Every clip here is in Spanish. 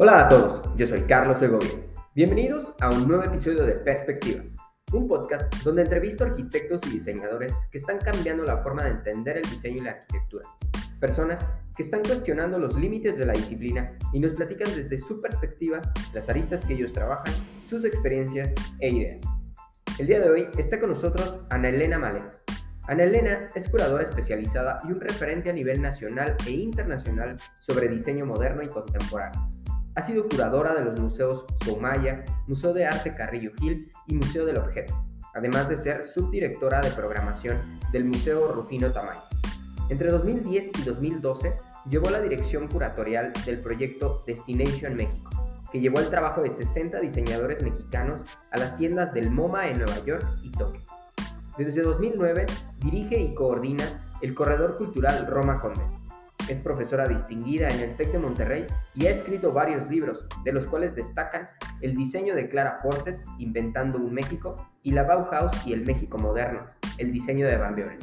Hola a todos, yo soy Carlos Segovia. Bienvenidos a un nuevo episodio de Perspectiva, un podcast donde entrevisto arquitectos y diseñadores que están cambiando la forma de entender el diseño y la arquitectura. Personas que están cuestionando los límites de la disciplina y nos platican desde su perspectiva las aristas que ellos trabajan, sus experiencias e ideas. El día de hoy está con nosotros Ana Elena Malet. Ana Elena es curadora especializada y un referente a nivel nacional e internacional sobre diseño moderno y contemporáneo. Ha sido curadora de los museos Somaya, Museo de Arte Carrillo Gil y Museo del Objeto, además de ser subdirectora de programación del Museo Rufino Tamayo. Entre 2010 y 2012 llevó la dirección curatorial del proyecto Destination México, que llevó el trabajo de 60 diseñadores mexicanos a las tiendas del MoMA en Nueva York y Tokio. Desde 2009 dirige y coordina el Corredor Cultural Roma Condesa es profesora distinguida en el TEC de Monterrey y ha escrito varios libros, de los cuales destacan El diseño de Clara Forset, Inventando un México, y La Bauhaus y el México Moderno, El diseño de Van Buren.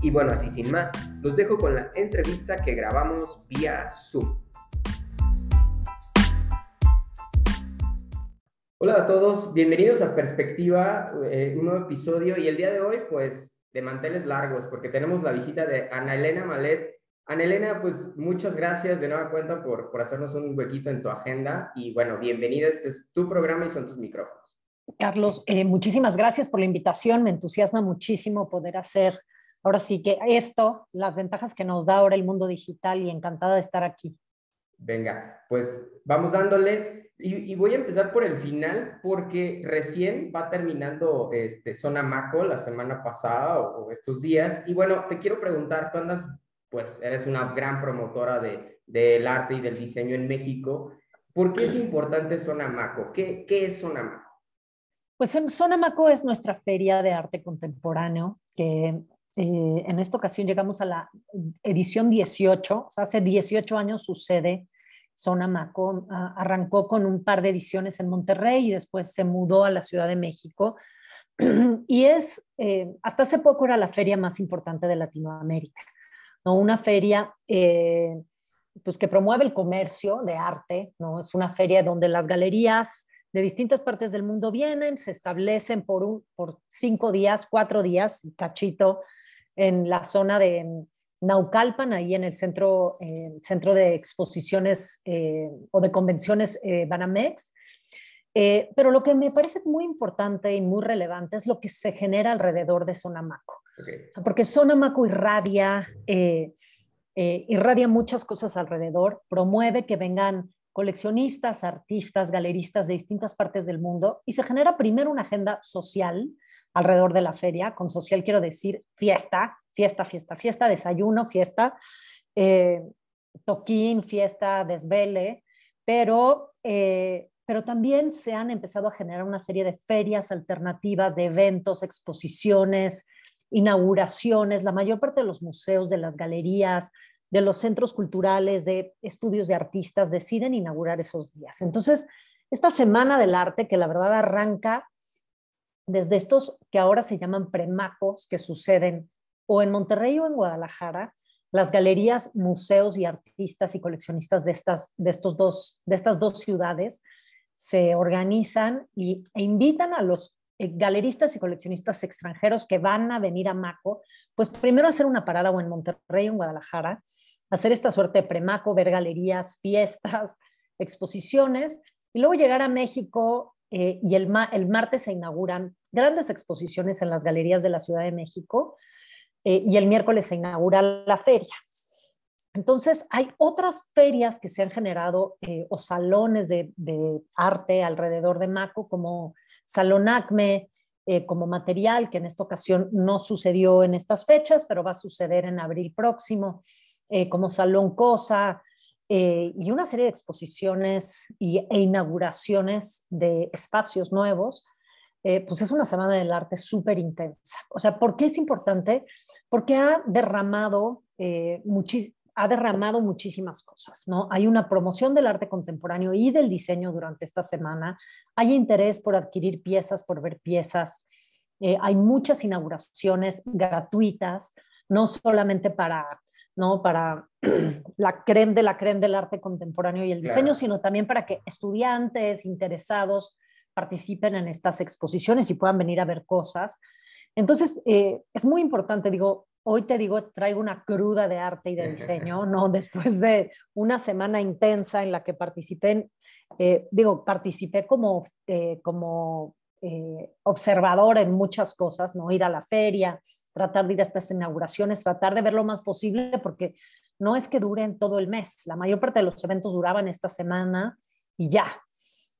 Y bueno, así sin más, los dejo con la entrevista que grabamos vía Zoom. Hola a todos, bienvenidos a Perspectiva, eh, un nuevo episodio y el día de hoy pues de manteles largos porque tenemos la visita de Ana Elena Malet, Ana Elena, pues muchas gracias de nueva cuenta por, por hacernos un huequito en tu agenda y bueno, bienvenida, este es tu programa y son tus micrófonos. Carlos, eh, muchísimas gracias por la invitación, me entusiasma muchísimo poder hacer ahora sí que esto, las ventajas que nos da ahora el mundo digital y encantada de estar aquí. Venga, pues vamos dándole y, voy a empezar por el final porque recién va terminando este, Zona Maco la semana pasada o, o estos días y bueno, te quiero preguntar, tú andas pues eres una gran promotora de, del arte y del diseño en México. ¿Por qué es importante Sonamaco? ¿Qué, qué es Sonamaco? Pues Sonamaco es nuestra feria de arte contemporáneo, que eh, en esta ocasión llegamos a la edición 18, o sea, hace 18 años sucede Sonamaco, arrancó con un par de ediciones en Monterrey y después se mudó a la Ciudad de México. Y es, eh, hasta hace poco era la feria más importante de Latinoamérica una feria eh, pues que promueve el comercio de arte, ¿no? es una feria donde las galerías de distintas partes del mundo vienen, se establecen por, un, por cinco días, cuatro días, cachito, en la zona de Naucalpan, ahí en el centro, centro de exposiciones eh, o de convenciones eh, pero lo que me parece muy importante y muy relevante es lo que se genera alrededor de Sonamaco. Porque Sonamaco irradia, eh, eh, irradia muchas cosas alrededor, promueve que vengan coleccionistas, artistas, galeristas de distintas partes del mundo y se genera primero una agenda social alrededor de la feria. Con social quiero decir fiesta, fiesta, fiesta, fiesta, desayuno, fiesta, toquín, fiesta, desvele, pero, pero también se han empezado a generar una serie de ferias alternativas, de eventos, exposiciones, inauguraciones, la mayor parte de los museos, de las galerías, de los centros culturales, de estudios de artistas deciden inaugurar esos días. Entonces, esta Semana del Arte, que la verdad arranca desde estos que ahora se llaman premacos, que suceden o en Monterrey o en Guadalajara, las galerías, museos y artistas y coleccionistas de estas, de estos dos, de estas dos ciudades se organizan y, e invitan a los eh, galeristas y coleccionistas extranjeros que van a venir a Maco, pues primero hacer una parada o en Monterrey o en Guadalajara, hacer esta suerte de premaco, ver galerías, fiestas, exposiciones, y luego llegar a México eh, y el, el, martes se inauguran grandes exposiciones en las galerías de la Ciudad de México eh, y el miércoles se inaugura la feria. Entonces, hay otras ferias que se han generado o salones de, arte alrededor de Maco, como Salón Acme eh, como material, que en esta ocasión no sucedió en estas fechas, pero va a suceder en abril próximo, eh, como Salón Cosa, eh, y una serie de exposiciones y, e inauguraciones de espacios nuevos, pues es una semana del arte súper intensa. O sea, ¿por qué es importante? Porque ha derramado muchísimo ha derramado muchísimas cosas, ¿no? Hay una promoción del arte contemporáneo y del diseño durante esta semana, hay interés por adquirir piezas, por ver piezas, eh, hay muchas inauguraciones gratuitas, no solamente para ¿no? Para la creme de la creme del arte contemporáneo y el diseño, sino también para que estudiantes interesados participen en estas exposiciones y puedan venir a ver cosas. Entonces, eh, es muy importante, digo, hoy te digo, traigo una cruda de arte y de diseño, ¿no? Después de una semana intensa en la que participé, eh, digo, participé como, eh, como observador en muchas cosas, ¿no? Ir a la feria, tratar de ir a estas inauguraciones, tratar de ver lo más posible, porque no es que duren todo el mes, la mayor parte de los eventos duraban esta semana y ya,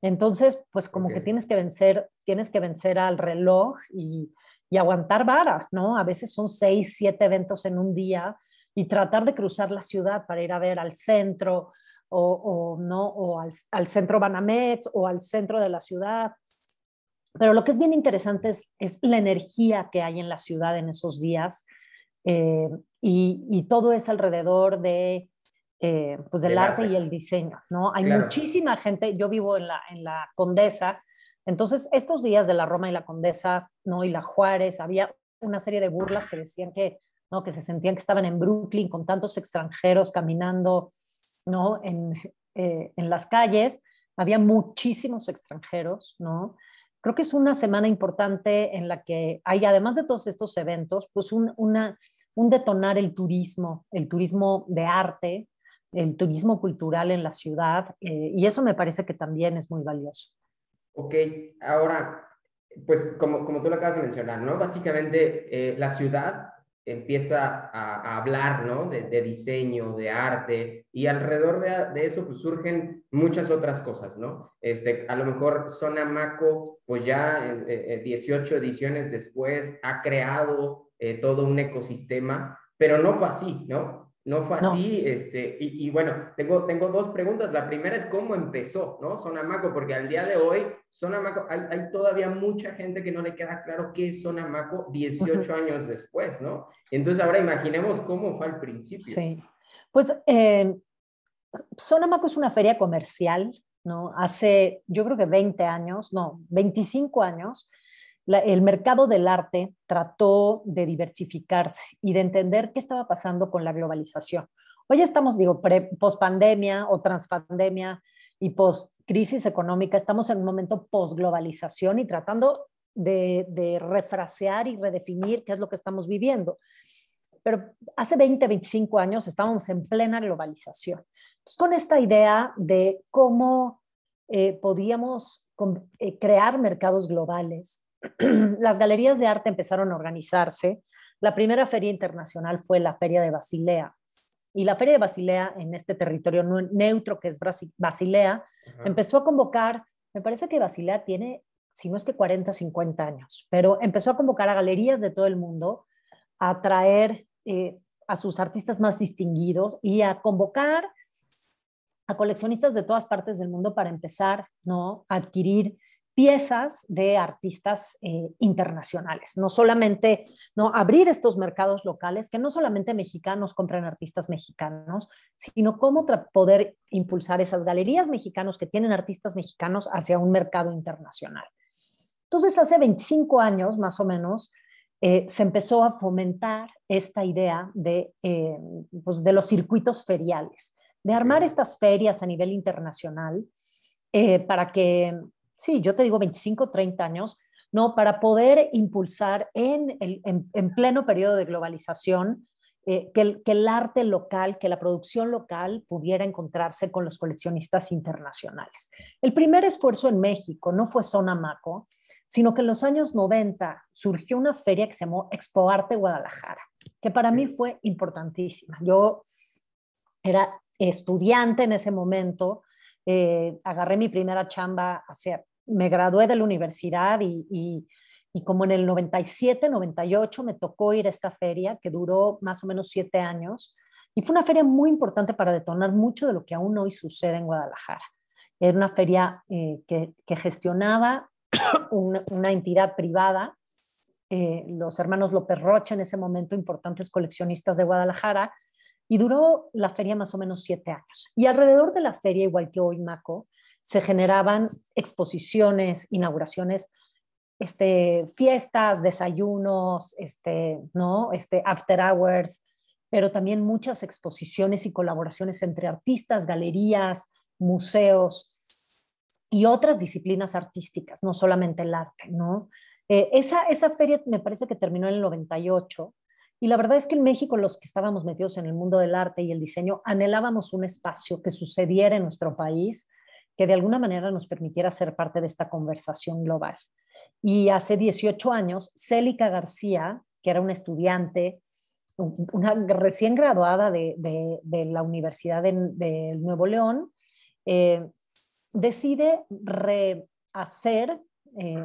entonces, pues como que tienes que vencer, tienes que vencer al reloj y, aguantar vara, ¿no? A veces son seis, siete eventos en un día y tratar de cruzar la ciudad para ir a ver al centro o, no, o al, centro Banamex o al centro de la ciudad. Pero lo que es bien interesante es, la energía que hay en la ciudad en esos días eh, y, todo es alrededor de eh, pues del, arte, y el diseño, ¿no? Hay muchísima gente, yo vivo en la, en la Condesa, entonces estos días de la Roma y la Condesa, ¿no? Y la Juárez, había una serie de burlas que decían que, ¿no? Que se sentían que estaban en Brooklyn con tantos extranjeros caminando, ¿no? En, eh, en las calles, había muchísimos extranjeros, ¿no? Creo que es una semana importante en la que hay, además de todos estos eventos, pues un, una, un detonar el turismo, el turismo de arte, el turismo cultural en la ciudad eh, y eso me parece que también es muy valioso. Ok, ahora, pues como, como tú lo acabas de mencionar, ¿no? Básicamente eh, la ciudad empieza a, hablar, ¿no? De, de, de arte, y alrededor de, de, eso pues surgen muchas otras cosas, ¿no? Este, a lo mejor Zona Maco, pues ya 18 ediciones después, ha creado eh, todo un ecosistema, pero no fue así, ¿no? No fue así, este, y, bueno, tengo, tengo dos preguntas. La primera es cómo empezó, ¿no? Sonamaco, porque al día de hoy, Sonamaco, hay, hay todavía mucha gente que no le queda claro qué es Sonamaco 18 años después, ¿no? Entonces ahora imaginemos cómo fue al principio. Sí, pues eh, Sonamaco es una feria comercial, ¿no? Hace, yo creo que 20 años, no, 25 años, el mercado del arte trató de diversificarse y de entender qué estaba pasando con la globalización. Hoy estamos, digo, post-pandemia o transpandemia y post-crisis económica, estamos en un momento post-globalización y tratando de, de refrasear y redefinir qué es lo que estamos viviendo. Pero hace 20, 25 años estábamos en plena globalización. Entonces, con esta idea de cómo eh, podíamos eh, crear mercados globales, las galerías de arte empezaron a organizarse. La primera feria internacional fue la Feria de Basilea. Y la Feria de Basilea, en este territorio neutro que es Basilea, empezó a convocar, me parece que Basilea tiene, si no es que 40, 50 años, pero empezó a convocar a galerías de todo el mundo a traer eh, a sus artistas más distinguidos y a convocar a coleccionistas de todas partes del mundo para empezar ¿no? a adquirir piezas de artistas eh, internacionales, no solamente no abrir estos mercados locales, que no solamente mexicanos compren artistas mexicanos, sino cómo poder impulsar esas galerías mexicanos que tienen artistas mexicanos hacia un mercado internacional. Entonces, hace 25 años más o menos, eh, se empezó a fomentar esta idea de, eh, pues, de los circuitos feriales, de armar estas ferias a nivel internacional para que sí, yo te digo 25, 30 años, ¿no? Para poder impulsar en, el, en, pleno periodo de globalización eh, que, el, que, el, arte local, que la producción local pudiera encontrarse con los coleccionistas internacionales. El primer esfuerzo en México no fue Zona Maco, sino que en los años 90 surgió una feria que se llamó Expo Arte Guadalajara, que para mí fue importantísima. Yo era estudiante en ese momento, eh, agarré mi primera chamba hacia, me gradué de la universidad y, como en el 97, 98 me tocó ir a esta feria que duró más o menos siete años y fue una feria muy importante para detonar mucho de lo que aún hoy sucede en Guadalajara. Era una feria eh, que, gestionaba una, una, entidad privada, eh, los hermanos López Rocha en ese momento, importantes coleccionistas de Guadalajara, y duró la feria más o menos siete años. Y alrededor de la feria, igual que hoy, Maco, se generaban exposiciones, inauguraciones, este, fiestas, desayunos, este, ¿no? este, after hours, pero también muchas exposiciones y colaboraciones entre artistas, galerías, museos y otras disciplinas artísticas, no solamente el arte, ¿no? Eh, esa, esa feria me parece que terminó en el 98 y la verdad es que en México los que estábamos metidos en el mundo del arte y el diseño anhelábamos un espacio que sucediera en nuestro país que de alguna manera nos permitiera ser parte de esta conversación global. Y hace 18 años, Célica García, que era una estudiante, una recién graduada de, de, la Universidad de, Nuevo León, eh, decide rehacer eh,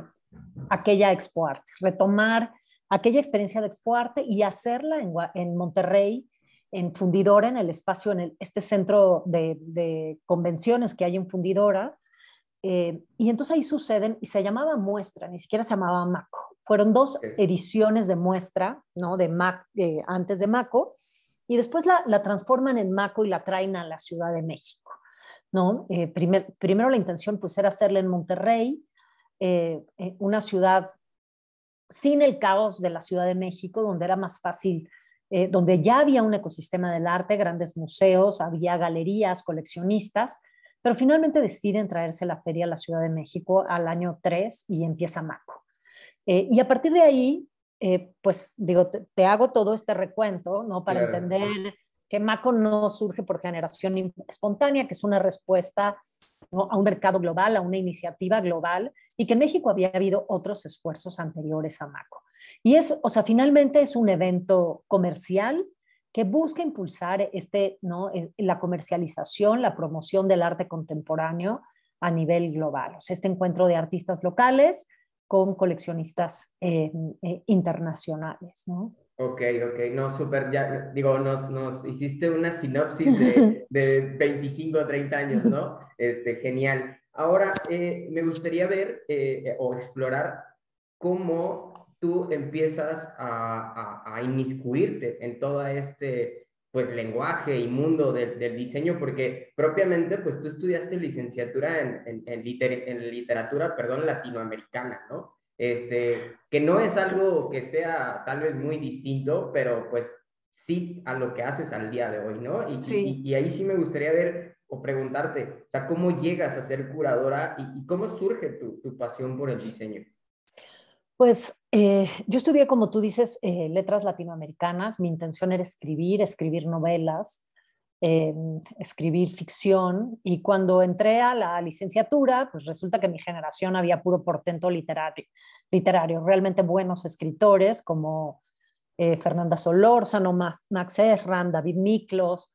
aquella Expo Arte, retomar aquella experiencia de Expo Arte y hacerla en Monterrey, en Fundidora, en el espacio, en este centro de, convenciones que hay en Fundidora. Eh, y entonces ahí suceden, y se llamaba muestra, ni siquiera se llamaba Maco. Fueron dos ediciones de muestra, ¿no? De Mac, eh, antes de Maco, y después la, la, transforman en Maco y la traen a la Ciudad de México, ¿no? Eh, primero la intención pues era hacerla en Monterrey, una ciudad sin el caos de la Ciudad de México, donde era más fácil, eh, donde ya había un ecosistema del arte, grandes museos, había galerías, coleccionistas, pero finalmente deciden traerse la feria a la Ciudad de México al año 3 y empieza Maco. Eh, y a partir de ahí, eh, pues digo, te, hago todo este recuento, ¿no? Para entender que Maco no surge por generación espontánea, que es una respuesta a un mercado global, a una iniciativa global, y que en México había habido otros esfuerzos anteriores a Maco. Y es, o sea, finalmente es un evento comercial que busca impulsar este, ¿no? Eh, la comercialización, la promoción del arte contemporáneo a nivel global. O sea, este encuentro de artistas locales con coleccionistas eh, eh, internacionales, ¿no? Ok, ok, no, súper, ya, digo, nos, nos hiciste una sinopsis de, de 25 o 30 años, ¿no? Este, genial. Ahora, eh, me gustaría ver eh, o explorar cómo tú empiezas a, a, a, inmiscuirte en todo este, pues, lenguaje y mundo del diseño, porque propiamente, pues, tú estudiaste licenciatura en, en, en, en literatura, perdón, latinoamericana, ¿no? este, que no es algo que sea tal vez muy distinto, pero pues sí a lo que haces al día de hoy, ¿no? Y, y, ahí sí me gustaría ver o preguntarte, o sea, ¿cómo llegas a ser curadora y, cómo surge tu, tu, pasión por el diseño? Pues eh, yo estudié, como tú dices, eh, letras latinoamericanas. Mi intención era escribir, escribir novelas escribir ficción y cuando entré a la licenciatura, pues resulta que mi generación había puro portento literario, literario realmente buenos escritores como eh, Fernanda Solórzano, Max, Max Erran, David Miklos,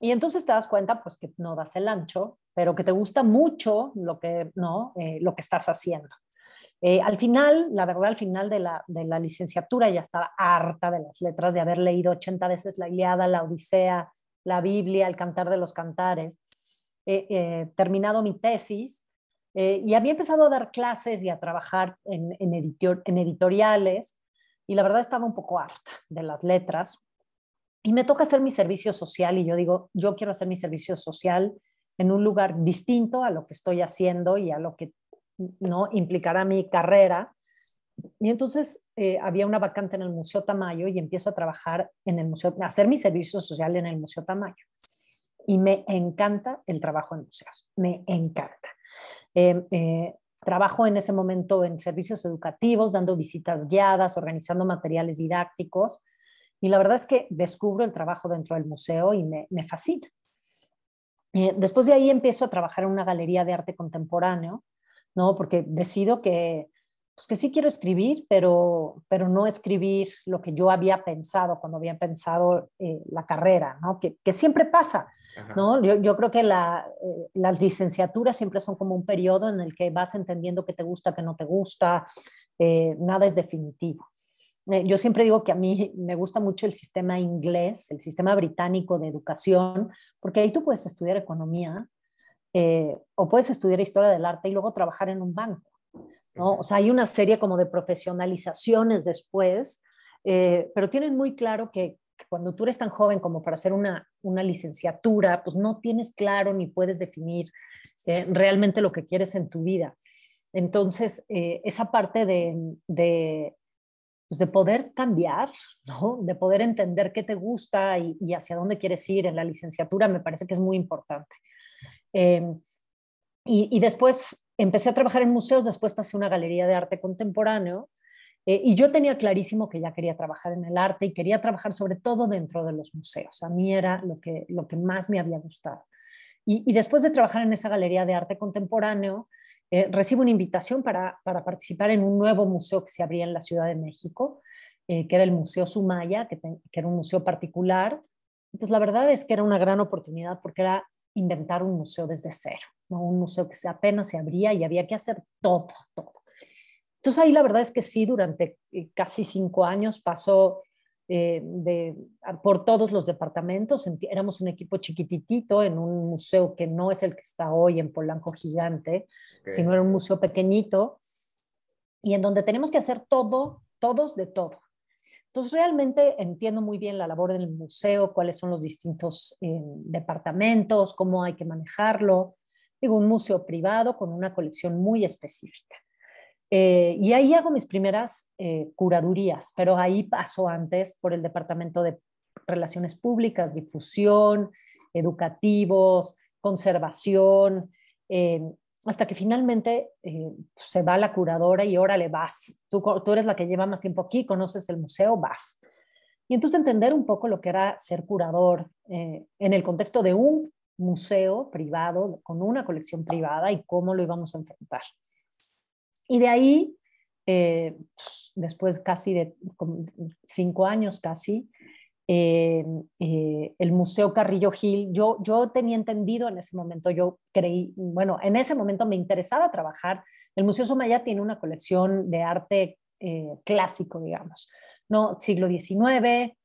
y entonces te das cuenta pues que no das el ancho, pero que te gusta mucho lo que, ¿no? Eh, lo que estás haciendo. Eh, al final, la verdad, al final de la, de la licenciatura ya estaba harta de las letras, de haber leído 80 veces la Iliada, la Odisea, la Biblia, el Cantar de los Cantares, he eh, terminado mi tesis eh, y había empezado a dar clases y a trabajar en, en, en editoriales y la verdad estaba un poco harta de las letras. Y me toca hacer mi servicio social y yo digo, yo quiero hacer mi servicio social en un lugar distinto a lo que estoy haciendo y a lo que no implicará mi carrera y entonces eh, había una vacante en el Museo Tamayo y empiezo a trabajar en el museo, a hacer mi servicio social en el Museo Tamayo. Y me encanta el trabajo en museos, me encanta. Em, eh, trabajo en ese momento en servicios educativos, dando visitas guiadas, organizando materiales didácticos. Y la verdad es que descubro el trabajo dentro del museo y me, fascina. Eh, después de ahí empiezo a trabajar en una galería de arte contemporáneo, ¿no? porque decido que pues que sí quiero escribir, pero, pero no escribir lo que yo había pensado cuando había pensado eh, la carrera, ¿no? Que, que siempre pasa, ¿no? Yo, yo, creo que la, eh, las licenciaturas siempre son como un periodo en el que vas entendiendo qué te gusta, qué no te gusta, eh, nada es definitivo. yo siempre digo que a mí me gusta mucho el sistema inglés, el sistema británico de educación, porque ahí tú puedes estudiar economía o puedes estudiar historia del arte y luego trabajar en un banco. O sea, hay una serie como de profesionalizaciones después, eh, pero tienen muy claro que, cuando tú eres tan joven como para hacer una, una licenciatura, pues no tienes claro ni puedes definir eh, realmente lo que quieres en tu vida. Entonces, eh, esa parte de, de, pues de poder cambiar, ¿no? de poder entender qué te gusta y, hacia dónde quieres ir en la licenciatura, me parece que es muy importante. Em, y, después empecé a trabajar en museos, después pasé a una galería de arte contemporáneo eh, y yo tenía clarísimo que ya quería trabajar en el arte y quería trabajar sobre todo dentro de los museos. A mí era lo que, lo que más me había gustado. Y, después de trabajar en esa galería de arte contemporáneo, eh, recibo una invitación para, para, participar en un nuevo museo que se abría en la Ciudad de México, eh, que era el Museo Sumaya, que, que, era un museo particular. Pues la verdad es que era una gran oportunidad porque era inventar un museo desde cero, ¿no? un museo que apenas se abría y había que hacer todo, todo. Entonces ahí la verdad es que sí, durante eh, casi cinco años pasó eh, de, por todos los departamentos. Éramos un equipo chiquititito en un museo que no es el que está hoy en Polanco Gigante, sino era un museo pequeñito y en donde tenemos que hacer todo, todos de todo. Entonces, realmente entiendo muy bien la labor del museo, cuáles son los distintos eh, departamentos, cómo hay que manejarlo. Digo, un museo privado con una colección muy específica. Eh, y ahí hago mis primeras eh, curadurías, pero ahí paso antes por el Departamento de Relaciones Públicas, Difusión, Educativos, Conservación, hasta que finalmente se va la curadora y órale, vas. Tú, tú eres la que lleva más tiempo aquí, conoces el museo, vas. Y entonces entender un poco lo que era ser curador en el contexto de un museo privado, con una colección privada y cómo lo íbamos a enfrentar. Y de ahí, eh, pues, después casi de cinco años casi, eh, eh, el Museo Carrillo Gil, yo, yo tenía entendido en ese momento, yo creí, bueno, en ese momento me interesaba trabajar. El Museo Somaya tiene una colección de arte clásico, digamos, ¿no? Siglo XIX,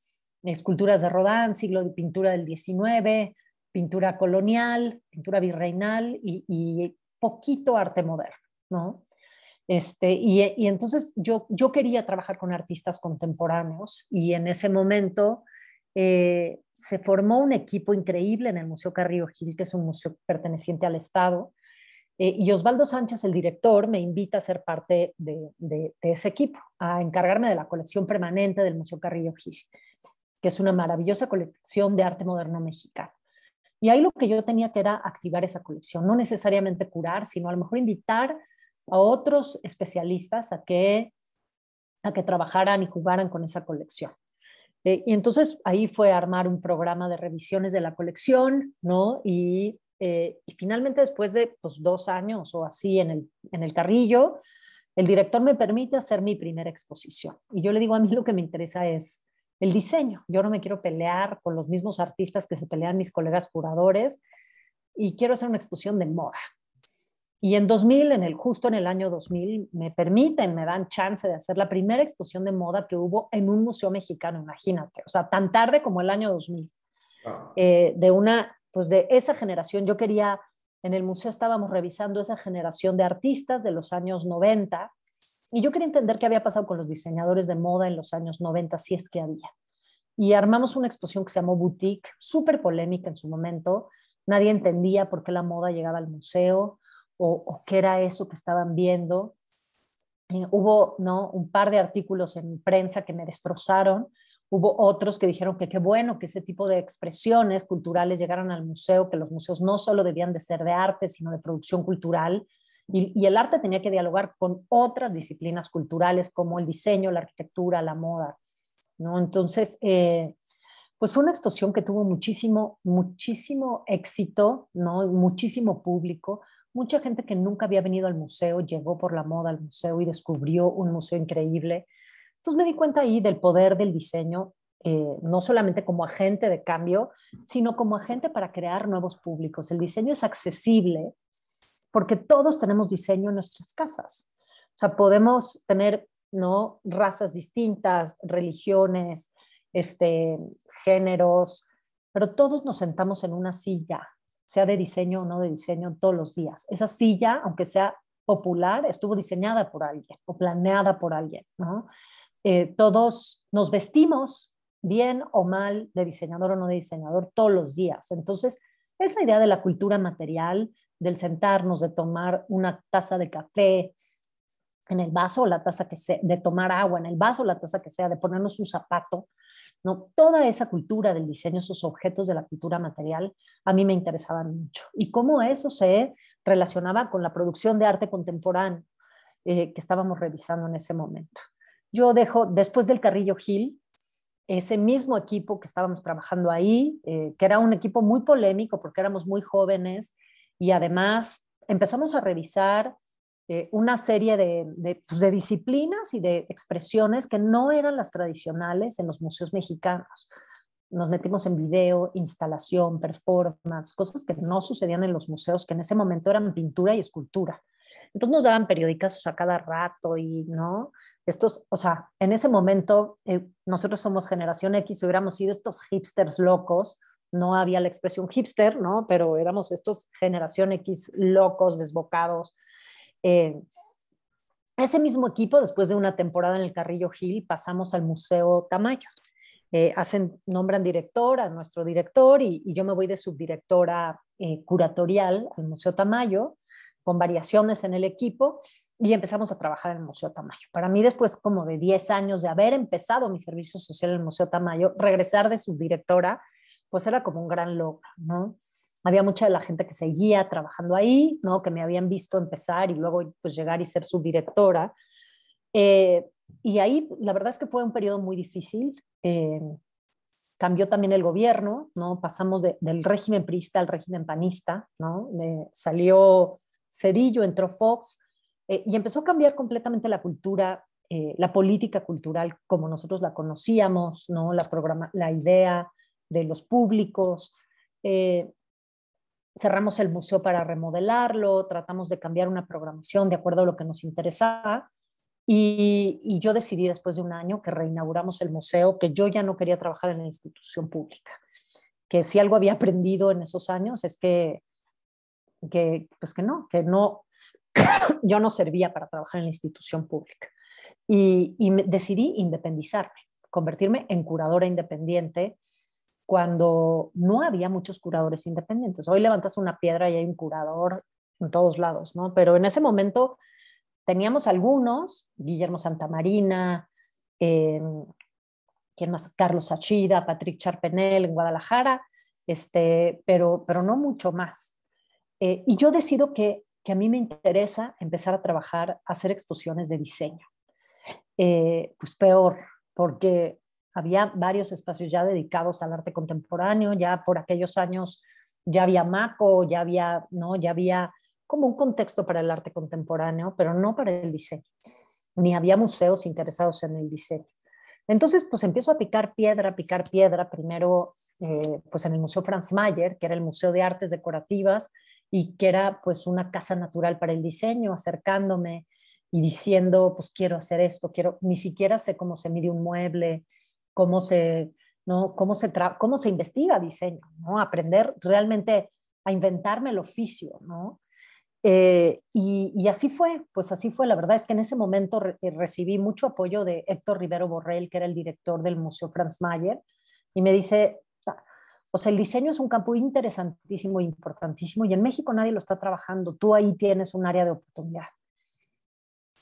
esculturas de Rodin, siglo de pintura del XIX, pintura colonial, pintura virreinal y, y poquito arte moderno, ¿no? Este, y, entonces yo, yo quería trabajar con artistas contemporáneos y en ese momento eh, se formó un equipo increíble en el Museo Carrillo Gil, que es un museo perteneciente al Estado. Eh, y Osvaldo Sánchez, el director, me invita a ser parte de, de, ese equipo, a encargarme de la colección permanente del Museo Carrillo Gil, que es una maravillosa colección de arte moderno mexicano. Y ahí lo que yo tenía que era activar esa colección, no necesariamente curar, sino a lo mejor invitar a otros especialistas a que, a que trabajaran y jugaran con esa colección. Eh, y entonces ahí fue armar un programa de revisiones de la colección, ¿no? Y, eh, y finalmente después de pues, dos años o así en el, en el carrillo, el director me permite hacer mi primera exposición. Y yo le digo, a mí lo que me interesa es el diseño. Yo no me quiero pelear con los mismos artistas que se pelean mis colegas curadores y quiero hacer una exposición de moda. Y en 2000, en el, justo en el año 2000, me permiten, me dan chance de hacer la primera exposición de moda que hubo en un museo mexicano, imagínate, o sea, tan tarde como el año 2000. Eh, de una, pues de esa generación, yo quería, en el museo estábamos revisando esa generación de artistas de los años 90 y yo quería entender qué había pasado con los diseñadores de moda en los años 90, si es que había. Y armamos una exposición que se llamó Boutique, súper polémica en su momento. Nadie entendía por qué la moda llegaba al museo o, qué era eso que estaban viendo. Eh, hubo ¿no? un par de artículos en prensa que me destrozaron, hubo otros que dijeron que qué bueno que ese tipo de expresiones culturales llegaran al museo, que los museos no solo debían de ser de arte, sino de producción cultural, y, el arte tenía que dialogar con otras disciplinas culturales como el diseño, la arquitectura, la moda. ¿no? Entonces, eh, pues fue una exposición que tuvo muchísimo, muchísimo éxito, ¿no? muchísimo público, Mucha gente que nunca había venido al museo llegó por la moda al museo y descubrió un museo increíble. Entonces me di cuenta ahí del poder del diseño, eh, no solamente como agente de cambio, sino como agente para crear nuevos públicos. El diseño es accesible porque todos tenemos diseño en nuestras casas. O sea, podemos tener ¿no? razas distintas, religiones, este, géneros, pero todos nos sentamos en una silla sea de diseño o no de diseño, todos los días. Esa silla, aunque sea popular, estuvo diseñada por alguien o planeada por alguien, ¿no? Eh, todos nos vestimos bien o mal de diseñador o no de diseñador todos los días. Entonces, esa idea de la cultura material, del sentarnos, de tomar una taza de café, en el vaso la taza que sea, de tomar agua en el vaso la taza que sea, de ponernos un zapato, Toda esa cultura del diseño, esos objetos de la cultura material, a mí me interesaban mucho. Y cómo eso se relacionaba con la producción de arte contemporáneo eh, que estábamos revisando en ese momento. Yo dejo, después del Carrillo Gil, ese mismo equipo que estábamos trabajando ahí, eh, que era un equipo muy polémico porque éramos muy jóvenes y además empezamos a revisar eh, una serie de, pues, de, disciplinas y de expresiones que no eran las tradicionales en los museos mexicanos. Nos metimos en video, instalación, performance, cosas que no sucedían en los museos, que en ese momento eran pintura y escultura. Entonces nos daban periódicos a cada rato y, ¿no? estos, o sea, en ese momento eh, nosotros somos generación X, hubiéramos sido estos hipsters locos, no había la expresión hipster, ¿no? Pero éramos estos generación X locos, desbocados. Eh, ese mismo equipo, después de una temporada en el Carrillo Gil, pasamos al Museo Tamayo. Eh, hacen, nombran director a nuestro director y, yo me voy de subdirectora curatorial al Museo Tamayo, con variaciones en el equipo y empezamos a trabajar en el Museo Tamayo. Para mí, después como de 10 años de haber empezado mi servicio social en el Museo Tamayo, regresar de subdirectora, pues era como un gran logro, ¿no? Había mucha de la gente que seguía trabajando ahí, ¿no? Que me habían visto empezar y luego pues llegar y ser subdirectora. Eh, y ahí la verdad es que fue un periodo muy difícil. Eh, cambió también el gobierno, ¿no? Pasamos del régimen priista al régimen panista, ¿no? salió Cedillo, entró Fox, eh, y empezó a cambiar completamente la cultura, eh, la política cultural como nosotros la conocíamos, ¿no? la, programa, la idea de los públicos. Eh, cerramos el museo para remodelarlo, tratamos de cambiar una programación de acuerdo a lo que nos interesaba. Y, y, yo decidí después de un año que reinauguramos el museo, que yo ya no quería trabajar en la institución pública, que si algo había aprendido en esos años es que, que pues que no, que no, yo no servía para trabajar en la institución pública. Y, decidí independizarme, convertirme en curadora independiente cuando no había muchos curadores independientes. Hoy levantas una piedra y hay un curador en todos lados, ¿no? Pero en ese momento teníamos algunos, Guillermo Santamarina, eh, ¿quién más? Carlos Achida, Patrick Charpenel en Guadalajara, este, pero, pero no mucho más. Eh, y yo decido que que a mí me interesa empezar a trabajar, a hacer exposiciones de diseño. Eh, pues peor, porque había varios espacios ya dedicados al arte contemporáneo, ya por aquellos años ya había MACO, ya había, ¿no? ya había como un contexto para el arte contemporáneo, pero no para el diseño, ni había museos interesados en el diseño. Entonces, pues empiezo a picar piedra, picar piedra, primero eh, pues en el Museo Franz Mayer, que era el Museo de Artes Decorativas, y que era pues una casa natural para el diseño, acercándome y diciendo, pues quiero hacer esto, quiero, ni siquiera sé cómo se mide un mueble, cómo se, ¿no? cómo se, cómo se investiga diseño, ¿no? Aprender realmente a inventarme el oficio, ¿no? Eh, y, así fue, pues así fue. La verdad es que en ese momento eh, recibí mucho apoyo de Héctor Rivero Borrell, que era el director del Museo Franz Mayer, y me dice, o sea, el diseño es un campo interesantísimo, importantísimo, y en México nadie lo está trabajando. Tú ahí tienes un área de oportunidad.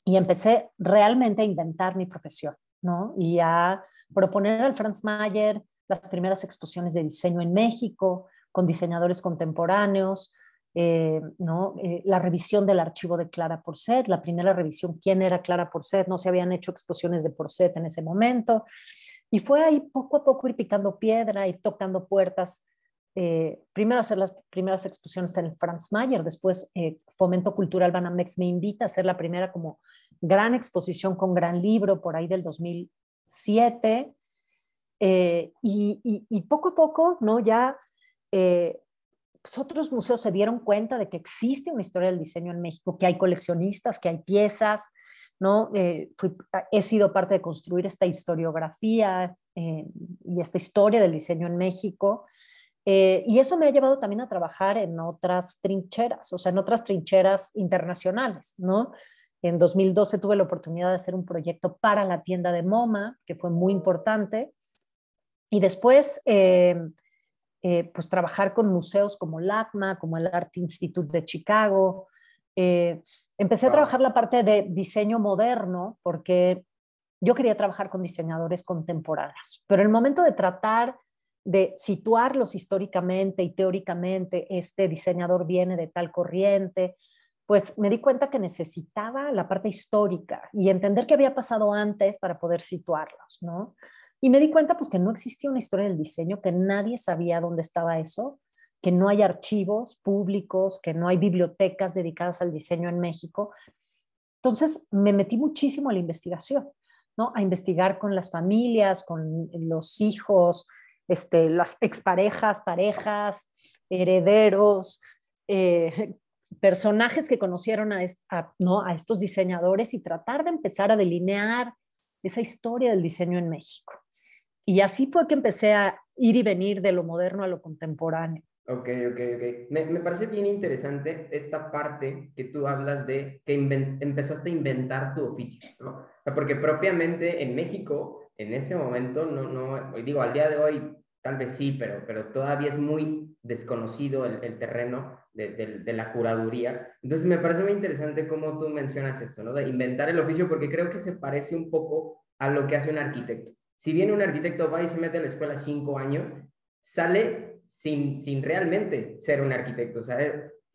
Y empecé realmente a inventar mi profesión, ¿no? Y a proponer al Franz Mayer las primeras exposiciones de diseño en México, con diseñadores contemporáneos, eh, ¿no? Eh, la revisión del archivo de Clara Porcet, la primera revisión, quién era Clara Porcet, no se habían hecho exposiciones de Porcet en ese momento, y fue ahí poco a poco ir picando piedra, ir tocando puertas. Eh, primero hacer las primeras exposiciones en el Franz Mayer, después Fomento Cultural Banamex me invita a hacer la primera como gran exposición con gran libro por ahí del 2007. Eh, y, y, poco a poco, ¿no? Ya pues otros museos se dieron cuenta de que existe una historia del diseño en México, que hay coleccionistas, que hay piezas, ¿no? Eh, he sido parte de construir esta historiografía eh, y esta historia del diseño en México. Eh, y eso me ha llevado también a trabajar en otras trincheras, o sea, en otras trincheras internacionales, ¿no? En 2012 tuve la oportunidad de hacer un proyecto para la tienda de MoMA, que fue muy importante. Y después, pues trabajar con museos como LACMA, como el Art Institute de Chicago, eh, empecé a trabajar la parte de diseño moderno porque yo quería trabajar con diseñadores contemporáneos, pero el momento de tratar de situarlos históricamente y teóricamente, este diseñador viene de tal corriente, pues me di cuenta que necesitaba la parte histórica y entender qué había pasado antes para poder situarlos, ¿no? Y me di cuenta pues que no existía una historia del diseño, que nadie sabía dónde estaba eso, que no hay archivos públicos, que no hay bibliotecas dedicadas al diseño en México. Entonces me metí muchísimo a la investigación, ¿no? A investigar con las familias, con los hijos, este, las exparejas, parejas, herederos, eh, personajes que conocieron a, ¿no? a estos diseñadores y tratar de empezar a delinear esa historia del diseño en México. Y así fue que empecé a ir y venir de lo moderno a lo contemporáneo. Ok, ok, ok. Me, me parece bien interesante esta parte que tú hablas de que empezaste a inventar tu oficio, ¿no? porque propiamente en México, en ese momento, no, no, digo, al día de hoy tal vez sí, pero, pero todavía es muy desconocido el, el terreno de, la curaduría. Entonces me parece muy interesante cómo tú mencionas esto, ¿no? De inventar el oficio, porque creo que se parece un poco a lo que hace un arquitecto. Si bien un arquitecto va y se mete a la escuela cinco años, sale sin, sin realmente ser un arquitecto. O sea,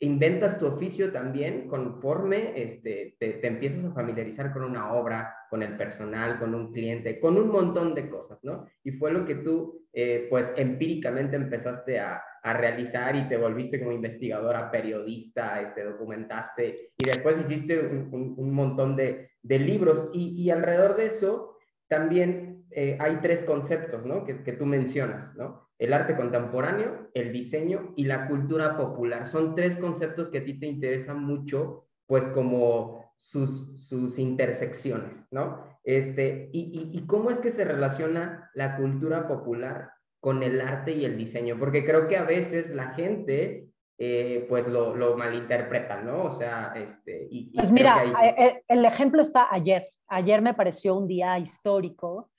inventas tu oficio también conforme este, te, te, empiezas a familiarizar con una obra, con el personal, con un cliente, con un montón de cosas, ¿no? Y fue lo que tú, eh, pues, empíricamente empezaste a, a, realizar y te volviste como investigadora, periodista, este, documentaste y después hiciste un, un, montón de, de libros. Y, y, alrededor de eso también eh, hay tres conceptos, ¿no? Que, que tú mencionas, ¿no? el arte contemporáneo, el diseño y la cultura popular. Son tres conceptos que a ti te interesan mucho, pues como sus, sus intersecciones, ¿no? Este, y, y, cómo es que se relaciona la cultura popular con el arte y el diseño? Porque creo que a veces la gente, eh, pues lo, lo, malinterpreta, ¿no? O sea, este... Y, pues mira, eh, el ejemplo está ayer. Ayer me pareció un día histórico,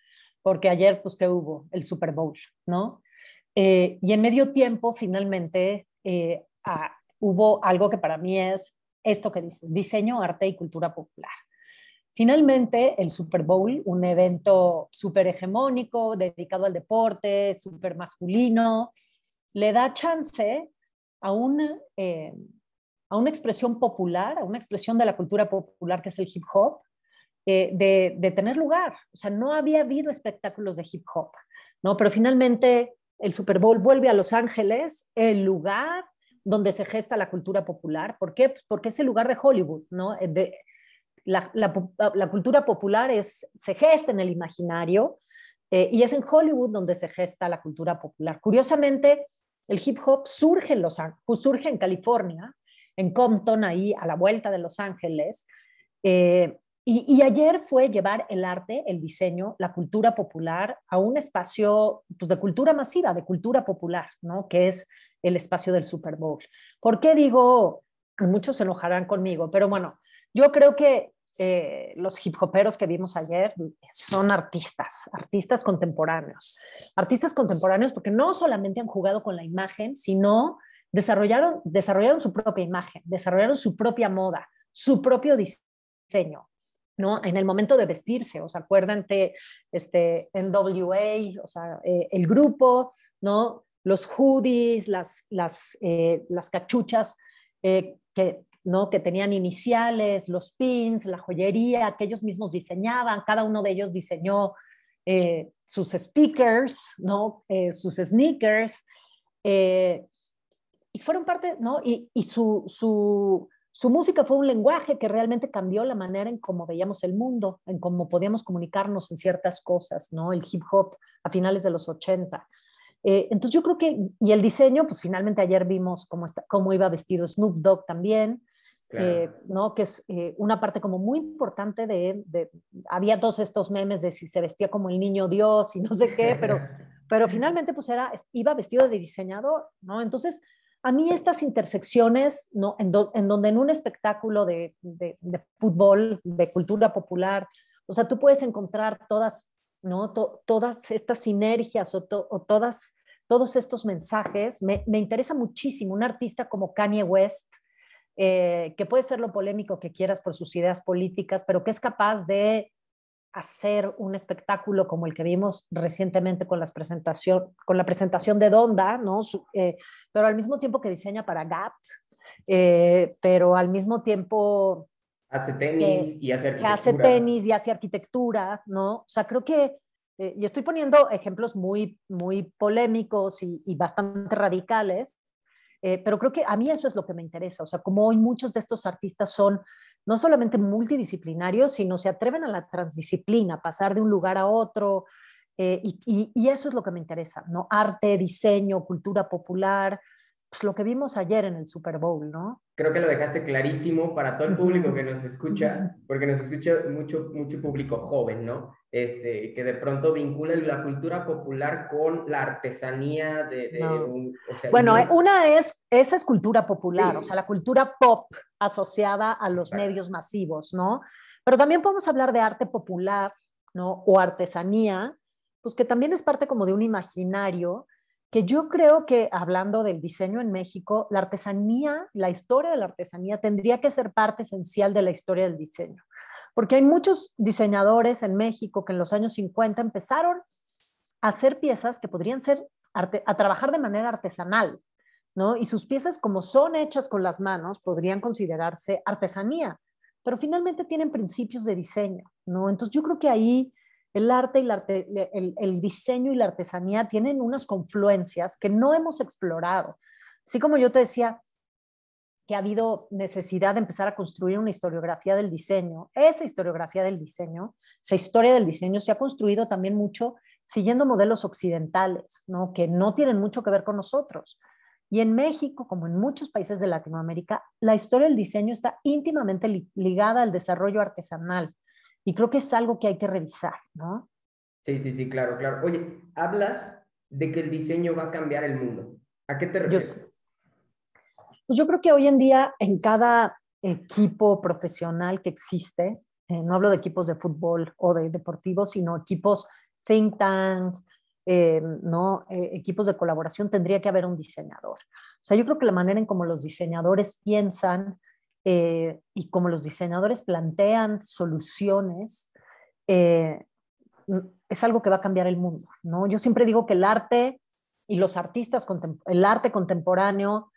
porque ayer, pues, ¿qué hubo? El Super Bowl, ¿no? Eh, y en medio tiempo, finalmente, eh, hubo algo que para mí es esto que dices, diseño, arte y cultura popular. Finalmente, el Super Bowl, un evento súper hegemónico, dedicado al deporte, súper masculino, le da chance a una, eh, a una expresión popular, a una expresión de la cultura popular que es el hip hop, de, de, tener lugar. O sea, no había habido espectáculos de hip hop, ¿no? Pero finalmente el Super Bowl vuelve a Los Ángeles, el lugar donde se gesta la cultura popular. ¿Por qué? Pues porque es el lugar de Hollywood, ¿no? Eh, la, cultura popular es, se gesta en el imaginario eh, y es en Hollywood donde se gesta la cultura popular. Curiosamente, el hip hop surge en, Los, surge en California, en Compton, ahí a la vuelta de Los Ángeles, eh, y, ayer fue llevar el arte, el diseño, la cultura popular a un espacio pues, de cultura masiva, de cultura popular, ¿no? que es el espacio del Super Bowl. ¿Por qué digo, muchos se enojarán conmigo, pero bueno, yo creo que eh, los hip hoperos que vimos ayer son artistas, artistas contemporáneos. Artistas contemporáneos porque no solamente han jugado con la imagen, sino desarrollaron, desarrollaron su propia imagen, desarrollaron su propia moda, su propio diseño. ¿No? En el momento de vestirse, o sea, acuérdate, este, NWA, o sea, eh, el grupo, ¿no? Los hoodies, las, las, eh, las cachuchas eh, que, ¿no? que tenían iniciales, los pins, la joyería, que ellos mismos diseñaban, cada uno de ellos diseñó sus speakers, ¿no? sus sneakers, y fueron parte, ¿no? Y, y su, su, su música fue un lenguaje que realmente cambió la manera en cómo veíamos el mundo, en cómo podíamos comunicarnos en ciertas cosas, ¿no? El hip hop a finales de los 80. Eh, entonces yo creo que, y el diseño, pues finalmente ayer vimos cómo, está, cómo iba vestido Snoop Dogg también, eh, ¿no? Que es eh, una parte como muy importante de, de, había todos estos memes de si se vestía como el niño Dios y no sé qué, pero, pero finalmente pues era, iba vestido de diseñador, ¿no? Entonces a mí estas intersecciones, ¿no? en, donde en un espectáculo de, de, fútbol, de cultura popular, o sea, tú puedes encontrar todas, ¿no? todas estas sinergias o, o, todas, todos estos mensajes, me, me, interesa muchísimo. Un artista como Kanye West, eh, que puede ser lo polémico que quieras por sus ideas políticas, pero que es capaz de hacer un espectáculo como el que vimos recientemente con, las presentación, con la presentación de Donda, ¿no? Eh, pero al mismo tiempo que diseña para Gap, eh, pero al mismo tiempo... Hace tenis y hace arquitectura. hace tenis y hace arquitectura, ¿no? O sea, creo que, eh, y estoy poniendo ejemplos muy, muy polémicos y, y bastante radicales, pero creo que a mí eso es lo que me interesa, o sea, como hoy muchos de estos artistas son no solamente multidisciplinarios, sino se atreven a la transdisciplina, pasar de un lugar a otro, eh, y, eso es lo que me interesa, ¿no? Arte, diseño, cultura popular, pues lo que vimos ayer en el Super Bowl, ¿no? Creo que lo dejaste clarísimo para todo el público que nos escucha, porque nos escucha mucho, mucho público joven, ¿no? Este, que de pronto vincula la cultura popular con la artesanía de, un... bueno, una es, esa es cultura popular, o sea, la cultura pop asociada a los medios masivos, ¿no? Pero también podemos hablar de arte popular, ¿no? O artesanía, pues que también es parte como de un imaginario que yo creo que hablando del diseño en México, la artesanía, la historia de la artesanía tendría que ser parte esencial de la historia del diseño, porque hay muchos diseñadores en México que en los años 50 empezaron a hacer piezas que podrían ser, a trabajar de manera artesanal, ¿no? Y sus piezas, como son hechas con las manos, podrían considerarse artesanía, pero finalmente tienen principios de diseño, ¿no? Entonces yo creo que ahí el arte y el, diseño y la artesanía tienen unas confluencias que no hemos explorado. Así como yo te decía que ha habido necesidad de empezar a construir una historiografía del diseño, esa historiografía del diseño, esa historia del diseño se ha construido también mucho siguiendo modelos occidentales, ¿no? que no tienen mucho que ver con nosotros. Y en México, como en muchos países de Latinoamérica, la historia del diseño está íntimamente ligada al desarrollo artesanal, y creo que es algo que hay que revisar, ¿no? Sí, sí, sí, claro, claro. Oye, hablas de que el diseño va a cambiar el mundo. ¿A qué te refieres? Yo, pues yo creo que hoy en día en cada equipo profesional que existe, eh, no hablo de equipos de fútbol o de deportivos, sino equipos think tanks, eh, ¿no? Eh, equipos de colaboración, tendría que haber un diseñador. O sea, yo creo que la manera en cómo los diseñadores piensan eh, y como los diseñadores plantean soluciones, eh, es algo que va a cambiar el mundo. ¿no? Yo siempre digo que el arte y los artistas, el arte contemporáneo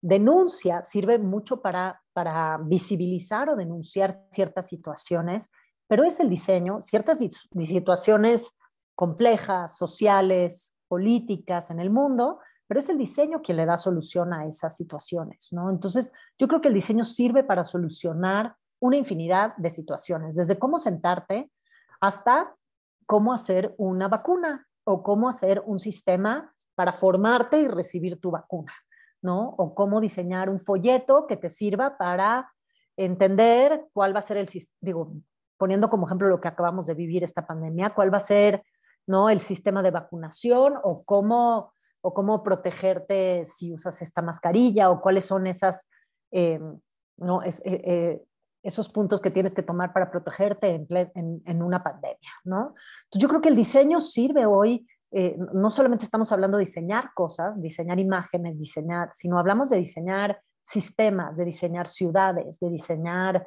denuncia, sirve mucho para, para visibilizar o denunciar ciertas situaciones, pero es el diseño, ciertas situaciones complejas, sociales, políticas en el mundo, pero es el diseño quien le da solución a esas situaciones, ¿no? Entonces, yo creo que el diseño sirve para solucionar una infinidad de situaciones, desde cómo sentarte hasta cómo hacer una vacuna o cómo hacer un sistema para formarte y recibir tu vacuna, ¿no? O cómo diseñar un folleto que te sirva para entender cuál va a ser el, digo, poniendo como ejemplo lo que acabamos de vivir esta pandemia, cuál va a ser, ¿no? El sistema de vacunación o cómo o cómo protegerte si usas esta mascarilla o cuáles son esas, eh, no, es, eh, eh, esos puntos que tienes que tomar para protegerte en, en, una pandemia. ¿no? Entonces yo creo que el diseño sirve hoy, no solamente estamos hablando de diseñar cosas, diseñar imágenes, diseñar, sino hablamos de diseñar sistemas, de diseñar ciudades, de diseñar...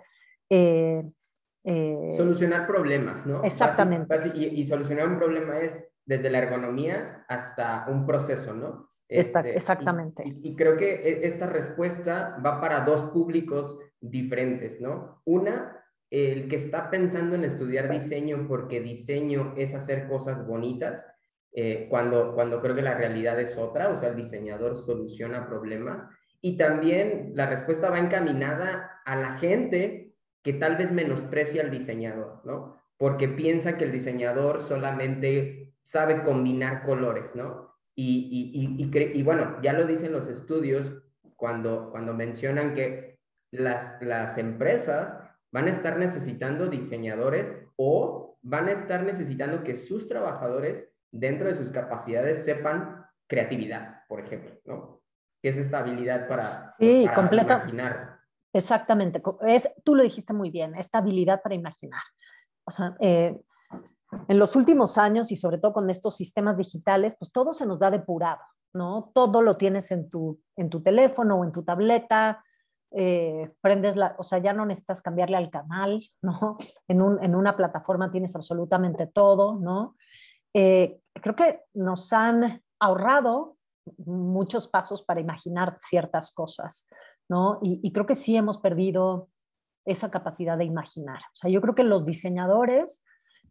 solucionar problemas, ¿no? Exactamente. y, y, solucionar un problema es desde la ergonomía hasta un proceso, ¿no? Este, exactamente. Y, creo que e, esta respuesta va para dos públicos diferentes, ¿no? Una, el que está pensando en estudiar diseño porque diseño es hacer cosas bonitas, eh, cuando, cuando creo que la realidad es otra, o sea, el diseñador soluciona problemas. Y también la respuesta va encaminada a la gente que tal vez menosprecia al diseñador, ¿no? Porque piensa que el diseñador solamente sabe combinar colores, ¿no? Y, y, y, y, bueno, ya lo dicen los estudios cuando, cuando mencionan que las, las empresas van a estar necesitando diseñadores o van a estar necesitando que sus trabajadores dentro de sus capacidades sepan creatividad, por ejemplo, ¿no? Que es esta habilidad para, sí, completa. imaginar. Exactamente, es, tú lo dijiste muy bien, esta habilidad para imaginar. O sea, eh, en los últimos años y sobre todo con estos sistemas digitales, pues todo se nos da depurado, ¿no? Todo lo tienes en tu, en tu teléfono o en tu tableta, eh, prendes la, o sea, ya no necesitas cambiarle al canal, ¿no? En, un, en una plataforma tienes absolutamente todo, ¿no? Eh, creo que nos han ahorrado muchos pasos para imaginar ciertas cosas, ¿no? Y, creo que sí hemos perdido esa capacidad de imaginar. O sea, yo creo que los diseñadores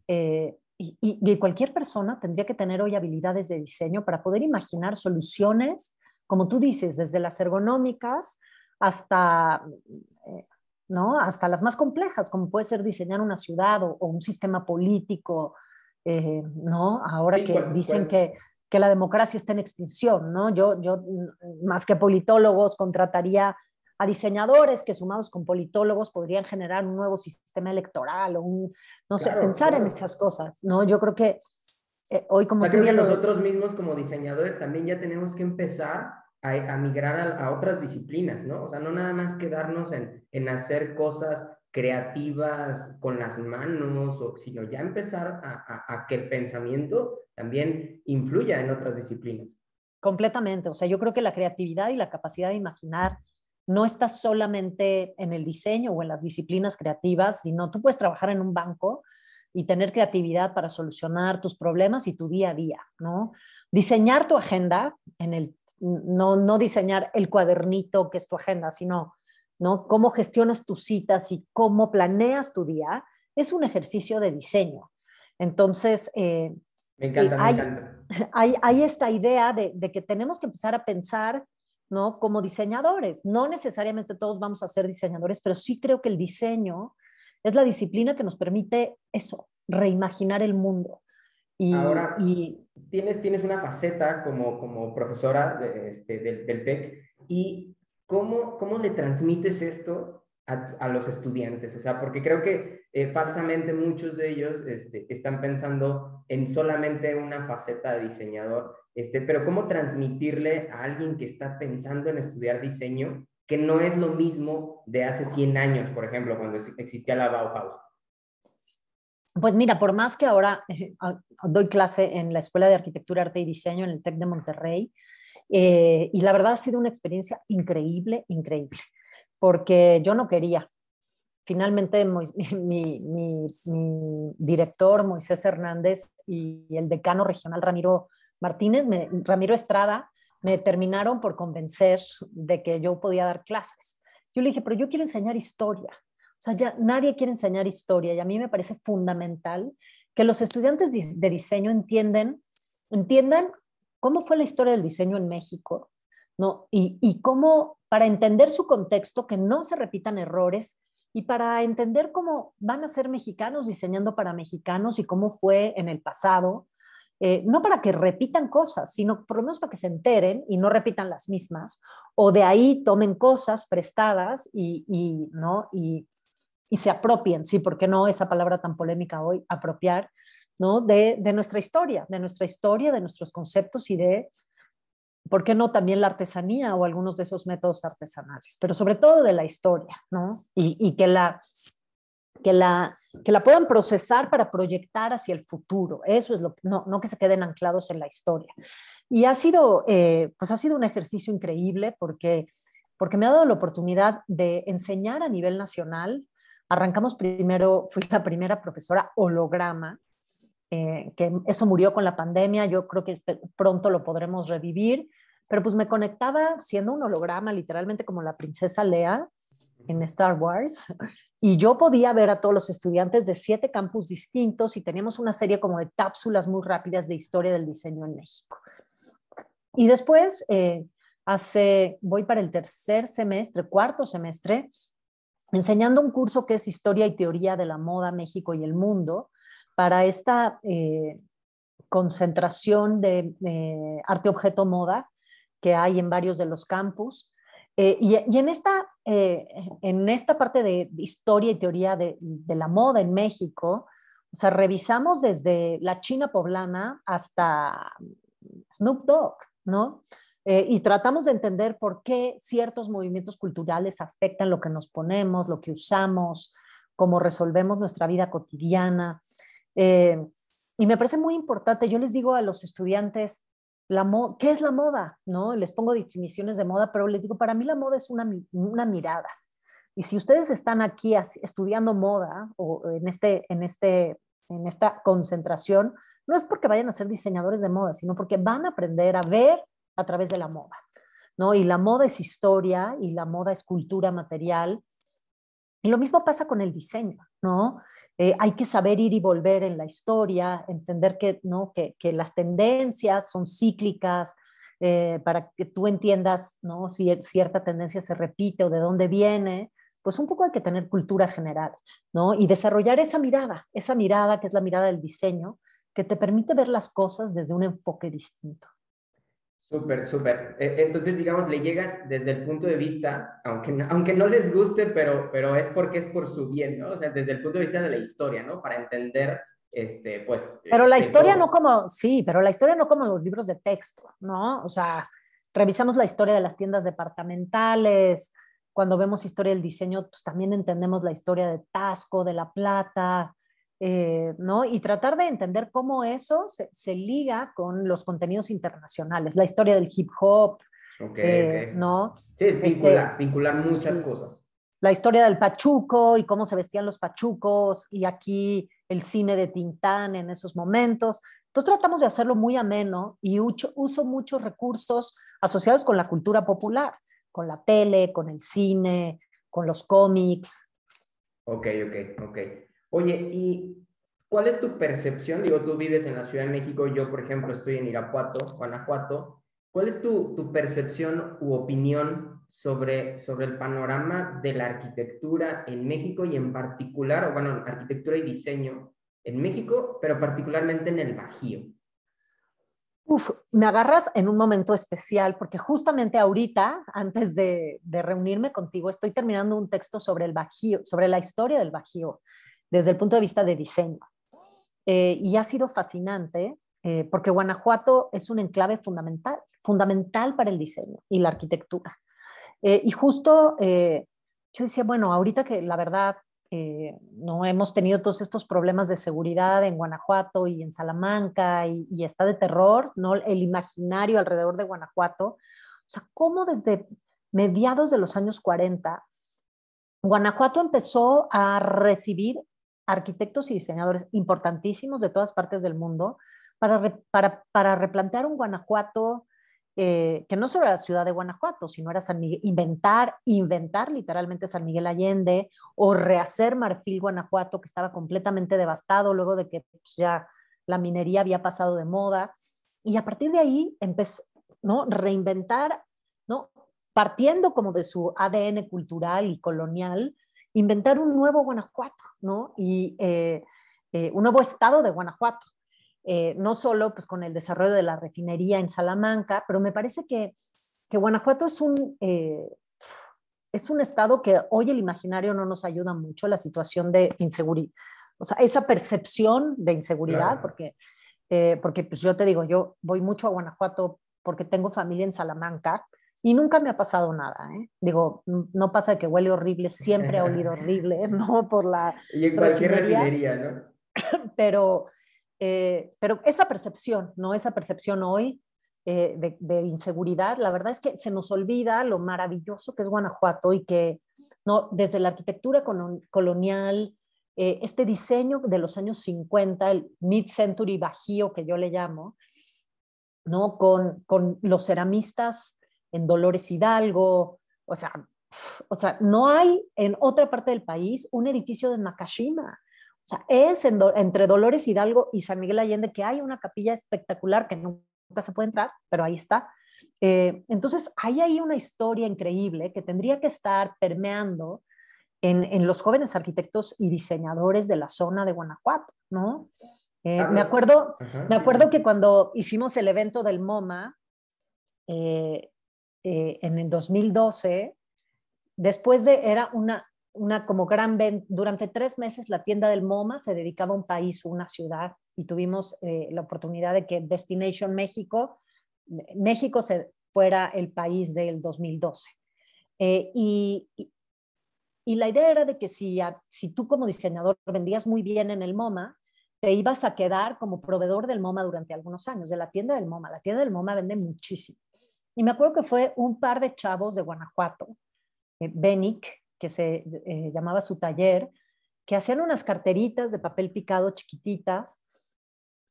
eh, y, y, cualquier persona tendría que tener hoy habilidades de diseño para poder imaginar soluciones, como tú dices, desde las ergonómicas hasta, eh, ¿no? hasta las más complejas, como puede ser diseñar una ciudad o, un sistema político, eh, ¿no? Ahora que dicen Que, que la democracia está en extinción, ¿no? Yo, yo, más que politólogos, contrataría a diseñadores que sumados con politólogos podrían generar un nuevo sistema electoral o un, no sé, pensar en estas cosas, ¿no? Yo creo que eh, hoy como... O creo que nosotros mismos como diseñadores también ya tenemos que empezar a, migrar a, otras disciplinas, ¿no? O sea, no nada más quedarnos en, en hacer cosas creativas con las manos, o, sino ya empezar a, a, que el pensamiento también influya en otras disciplinas. Completamente, o sea, yo creo que la creatividad y la capacidad de imaginar no está solamente en el diseño o en las disciplinas creativas, sino tú puedes trabajar en un banco y tener creatividad para solucionar tus problemas y tu día a día, ¿no? Diseñar tu agenda en el no, no diseñar el cuadernito que es tu agenda, sino ¿no? cómo gestionas tus citas y cómo planeas tu día, es un ejercicio de diseño. Entonces, eh, me encanta, hay, me encanta. Hay, hay, esta idea de, de, que tenemos que empezar a pensar ¿no? como diseñadores. No necesariamente todos vamos a ser diseñadores, pero sí creo que el diseño es la disciplina que nos permite eso, reimaginar el mundo. Y, Ahora, y, tienes, tienes una faceta como, como profesora de, este, del, del TEC y ¿cómo, cómo le transmites esto a, a, los estudiantes? O sea, porque creo que eh, falsamente muchos de ellos este, están pensando en solamente una faceta de diseñador, este, pero ¿cómo transmitirle a alguien que está pensando en estudiar diseño que no es lo mismo de hace 100 años, por ejemplo, cuando existía la Bauhaus? Pues mira, por más que ahora eh, doy clase en la Escuela de Arquitectura, Arte y Diseño en el TEC de Monterrey, eh, y la verdad ha sido una experiencia increíble, increíble, porque yo no quería. Finalmente, mi, mi, director, Moisés Hernández, y el decano regional, Ramiro Martínez, Ramiro Estrada, me terminaron por convencer de que yo podía dar clases. Yo le dije, pero yo quiero enseñar historia. O sea, ya nadie quiere enseñar historia y a mí me parece fundamental que los estudiantes de diseño entienden, entiendan cómo fue la historia del diseño en México, ¿no? Y, y cómo, para entender su contexto, que no se repitan errores y para entender cómo van a ser mexicanos diseñando para mexicanos y cómo fue en el pasado, eh, no para que repitan cosas, sino por lo menos para que se enteren y no repitan las mismas, o de ahí tomen cosas prestadas y, ¿no? y, y se apropien, sí, porque no esa palabra tan polémica hoy, apropiar, ¿no? De, de, nuestra historia, de nuestra historia, de nuestros conceptos y de, ¿por qué no también la artesanía o algunos de esos métodos artesanales? Pero sobre todo de la historia, ¿no? Y, y que, la, que, la, que la puedan procesar para proyectar hacia el futuro. Eso es lo que, no, no que se queden anclados en la historia. Y ha sido, eh, pues ha sido un ejercicio increíble porque, porque me ha dado la oportunidad de enseñar a nivel nacional Arrancamos primero, fui la primera profesora holograma, eh, que eso murió con la pandemia, yo creo que pronto lo podremos revivir, pero pues me conectaba siendo un holograma, literalmente como la princesa Lea en Star Wars, y yo podía ver a todos los estudiantes de siete campus distintos y teníamos una serie como de cápsulas muy rápidas de historia del diseño en México. Y después, eh, hace, voy para el tercer semestre, cuarto semestre, enseñando un curso que es Historia y Teoría de la Moda México y el Mundo para esta eh, concentración de arte-objeto moda que hay en varios de los campus. Eh, y, en, esta, eh, en esta parte de historia y teoría de, la moda en México, o sea, revisamos desde la China poblana hasta Snoop Dogg, ¿no? Eh, y tratamos de entender por qué ciertos movimientos culturales afectan lo que nos ponemos, lo que usamos, cómo resolvemos nuestra vida cotidiana. Eh, y me parece muy importante, yo les digo a los estudiantes, la ¿qué es la moda? ¿No? Les pongo definiciones de moda, pero les digo, para mí la moda es una, una mirada. Y si ustedes están aquí estudiando moda o en, este, en, este, en esta concentración, no es porque vayan a ser diseñadores de moda, sino porque van a aprender a ver a través de la moda. ¿no? Y la moda es historia y la moda es cultura material. Y lo mismo pasa con el diseño, ¿no? Eh, hay que saber ir y volver en la historia, entender que, ¿no? que, las tendencias son cíclicas, eh, para que tú entiendas ¿no? si cierta tendencia se repite o de dónde viene, pues un poco hay que tener cultura general, ¿no? Y desarrollar esa mirada, esa mirada que es la mirada del diseño, que te permite ver las cosas desde un enfoque distinto. Súper, súper. E, entonces, digamos, le llegas desde el punto de vista, aunque no, aunque no les guste, pero, pero es porque es por su bien, ¿no? O sea, desde el punto de vista de la historia, ¿no? Para entender, este, pues... Pero la historia no como, sí, pero la historia no como los libros de texto, ¿no? O sea, revisamos la historia de las tiendas departamentales, cuando vemos historia del diseño, pues también entendemos la historia de Tasco, de La Plata, eh, ¿no? Y tratar de entender cómo eso se, liga con los contenidos internacionales, la historia del hip hop, eh, ¿no? Sí, es vincular, este, vincular muchas cosas. La historia del pachuco y cómo se vestían los pachucos y aquí el cine de Tintán en esos momentos. Entonces tratamos de hacerlo muy ameno y uso, uso muchos recursos asociados con la cultura popular, con la tele, con el cine, con los cómics. Ok, ok, ok. Oye, ¿y cuál es tu percepción? Digo, tú vives en la Ciudad de México, yo, por ejemplo, estoy en Irapuato, Guanajuato. ¿Cuál es tu, tu percepción u opinión sobre, sobre el panorama de la arquitectura en México y en particular, o bueno, arquitectura y diseño en México, pero particularmente en el Bajío? Uf, me agarras en un momento especial porque justamente ahorita, antes de, de, reunirme contigo, estoy terminando un texto sobre el Bajío, sobre la historia del Bajío desde el punto de vista de diseño. Eh, y ha sido fascinante eh, porque Guanajuato es un enclave fundamental, fundamental para el diseño y la arquitectura. Eh, y justo yo decía, bueno, ahorita que la verdad no hemos tenido todos estos problemas de seguridad en Guanajuato y en Salamanca y, y, está de terror, ¿no? El imaginario alrededor de Guanajuato. O sea, cómo desde mediados de los años 40 Guanajuato empezó a recibir arquitectos y diseñadores importantísimos de todas partes del mundo para, para, para replantear un Guanajuato eh, que no solo era la ciudad de Guanajuato, sino era San Miguel, inventar, inventar literalmente San Miguel Allende o rehacer Marfil Guanajuato, que estaba completamente devastado luego de que pues, ya la minería había pasado de moda. Y a partir de ahí empezó, ¿no? Reinventar, ¿no? Partiendo como de su ADN cultural y colonial, inventar un nuevo Guanajuato, ¿no? Y eh, eh, un nuevo estado de Guanajuato. Eh, no solo pues, con el desarrollo de la refinería en Salamanca, pero me parece que, que Guanajuato es un, es un estado que hoy el imaginario no nos ayuda mucho, la situación de inseguridad, o sea, esa percepción de inseguridad, porque, porque pues yo te digo, yo voy mucho a Guanajuato porque tengo familia en Salamanca y nunca me ha pasado nada, ¿eh? Digo, no pasa que huele horrible, siempre ha olido horrible, ¿no? Por la y en cualquier refinería, ¿no? Pero, eh, pero esa percepción, ¿no? Esa percepción hoy eh, de, inseguridad, la verdad es que se nos olvida lo maravilloso que es Guanajuato y que, ¿no? Desde la arquitectura colonial, eh, este diseño de los años 50, el mid-century bajío que yo le llamo, ¿no? Con, con los ceramistas en Dolores Hidalgo, o sea, o sea, no hay en otra parte del país un edificio de Nakashima. O sea, es entre Dolores Hidalgo y San Miguel Allende que hay una capilla espectacular que nunca se puede entrar, pero ahí está. Eh, entonces, hay ahí una historia increíble que tendría que estar permeando en, en, los jóvenes arquitectos y diseñadores de la zona de Guanajuato, ¿no? Eh, me, acuerdo, me acuerdo que cuando hicimos el evento del MoMA, eh, eh, en el 2012, después de, era una, una como gran, durante tres meses la tienda del MoMA se dedicaba a un país una ciudad y tuvimos eh, la oportunidad de que Destination México, México se fuera el país del 2012. Eh, y, y, la idea era de que si, si tú como diseñador vendías muy bien en el MoMA, te ibas a quedar como proveedor del MoMA durante algunos años, de la tienda del MoMA. La tienda del MoMA vende muchísimo. Y me acuerdo que fue un par de chavos de Guanajuato, eh, Benic, que se eh, llamaba su taller, que hacían unas carteritas de papel picado chiquititas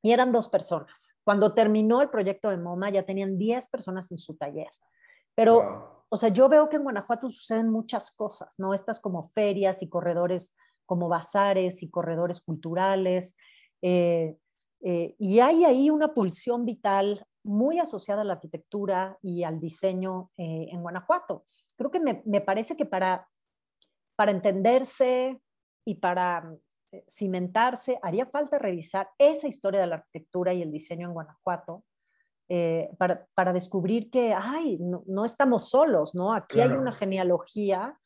y eran dos personas. Cuando terminó el proyecto de MoMA ya tenían 10 personas en su taller. Pero, o sea, yo veo que en Guanajuato suceden muchas cosas, ¿no? Estas como ferias y corredores como bazares y corredores culturales. Eh, eh, y hay ahí una pulsión vital muy asociada a la arquitectura y al diseño eh, en Guanajuato. Creo que me, me, parece que para, para entenderse y para cimentarse, haría falta revisar esa historia de la arquitectura y el diseño en Guanajuato para, para, descubrir que, ay, no, no, estamos solos, ¿no? Aquí hay una genealogía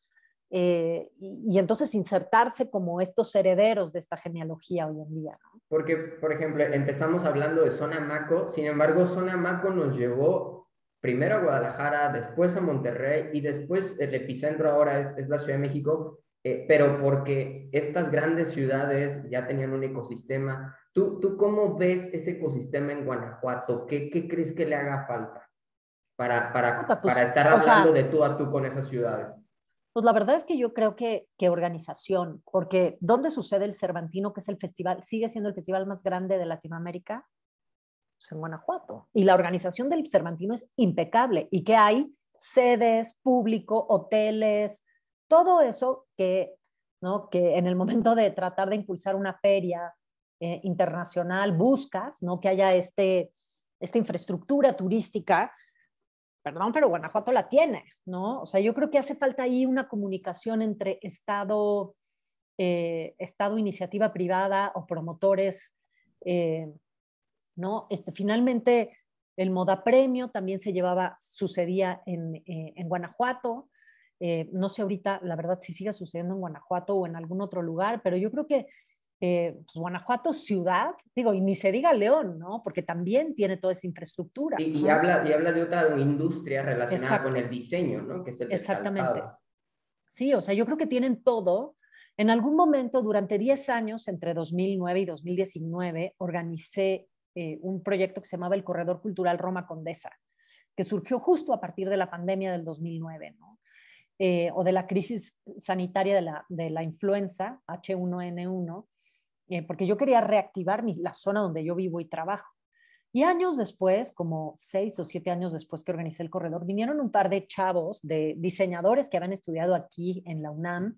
eh, y, entonces insertarse como estos herederos de esta genealogía hoy en día. Porque, por ejemplo, empezamos hablando de Zona Maco, sin embargo, Zona Maco nos llevó primero a Guadalajara, después a Monterrey y después el epicentro ahora es, es la Ciudad de México, eh, pero porque estas grandes ciudades ya tenían un ecosistema. ¿Tú, tú cómo ves ese ecosistema en Guanajuato? ¿Qué, qué crees que le haga falta para, para, pues, para estar hablando de tú a tú con esas ciudades? Pues la verdad es que yo creo que, que organización, porque ¿dónde sucede el Cervantino, que es el festival, sigue siendo el festival más grande de Latinoamérica? Pues en Guanajuato. Y la organización del Cervantino es impecable. ¿Y que hay? Sedes, público, hoteles, todo eso que, ¿no? que en el momento de tratar de impulsar una feria eh, internacional buscas, ¿no? que haya este, esta infraestructura turística perdón, pero Guanajuato la tiene, ¿no? O sea, yo creo que hace falta ahí una comunicación entre Estado, eh, Estado, iniciativa privada o promotores, eh, ¿no? Este, finalmente, el Moda Premio también se llevaba, sucedía en, eh, en Guanajuato. no sé ahorita, la verdad, si sigue sucediendo en Guanajuato o en algún otro lugar, pero yo creo que eh, pues Guanajuato ciudad, digo, y ni se diga León, ¿no? Porque también tiene toda esa infraestructura. Y, habla, y habla de otra industria relacionada con el diseño, ¿no? Que es el Exactamente. Sí, o sea, yo creo que tienen todo. En algún momento, durante 10 años, entre 2009 y 2019, organicé eh, un proyecto que se llamaba el Corredor Cultural Roma Condesa, que surgió justo a partir de la pandemia del 2009, ¿no? Eh, o de la crisis sanitaria de la, de la influenza H1N1, eh, porque yo quería reactivar mi, la zona donde yo vivo y trabajo. Y años después, como seis o siete años después que organicé el corredor, vinieron un par de chavos, de diseñadores que habían estudiado aquí en la UNAM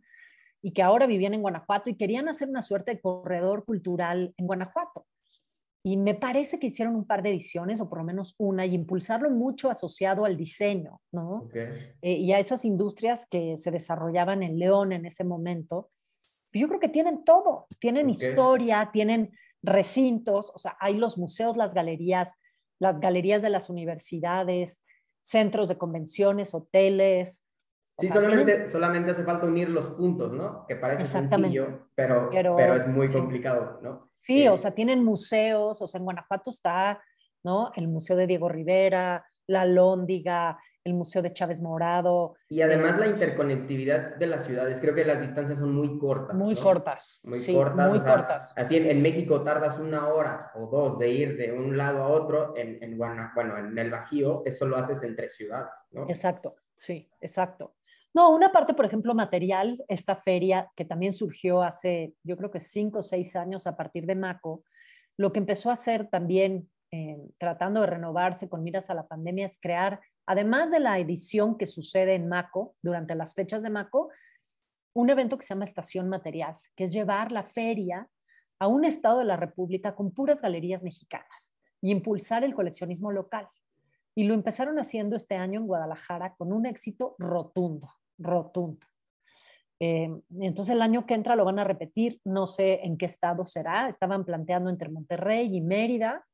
y que ahora vivían en Guanajuato y querían hacer una suerte de corredor cultural en Guanajuato. Y me parece que hicieron un par de ediciones, o por lo menos una, y impulsarlo mucho asociado al diseño, ¿no? Eh, y a esas industrias que se desarrollaban en León en ese momento yo creo que tienen todo, tienen historia, tienen recintos, o sea, hay los museos, las galerías, las galerías de las universidades, centros de convenciones, hoteles. Sí, solamente, solamente hace falta unir los puntos, ¿no? Que parece sencillo, pero, pero, pero es muy complicado, ¿no? Sí, o sea, tienen museos, o sea, en Guanajuato está, ¿no? El Museo de Diego Rivera, la Lóndiga, el Museo de Chávez Morado. Y además la interconectividad de las ciudades, creo que las distancias son muy cortas. Muy cortas. Muy cortas. Muy cortas. Así en, México tardas una hora o dos de ir de un lado a otro, en, en bueno, en el Bajío, eso lo haces entre ciudades, ¿no? Exacto, sí, exacto. No, una parte, por ejemplo, material, esta feria que también surgió hace, yo creo que cinco o seis años a partir de Maco, lo que empezó a hacer también eh, tratando de renovarse con miras a la pandemia es crear, además de la edición que sucede en Maco, durante las fechas de Maco, un evento que se llama Estación Material, que es llevar la feria a un estado de la República con puras galerías mexicanas y impulsar el coleccionismo local. Y lo empezaron haciendo este año en Guadalajara con un éxito rotundo, rotundo. Eh, entonces el año que entra lo van a repetir, no sé en qué estado será, estaban planteando entre Monterrey y Mérida,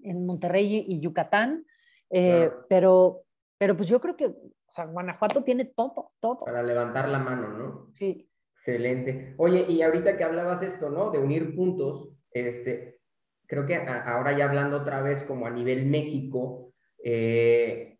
en Monterrey y Yucatán, eh, pero, pero pues yo creo que o sea, Guanajuato tiene todo, todo. Para levantar la mano, ¿no? Sí. Excelente. Oye, y ahorita que hablabas esto, ¿no? De unir puntos, este, creo que ahora ya hablando otra vez como a nivel México, eh,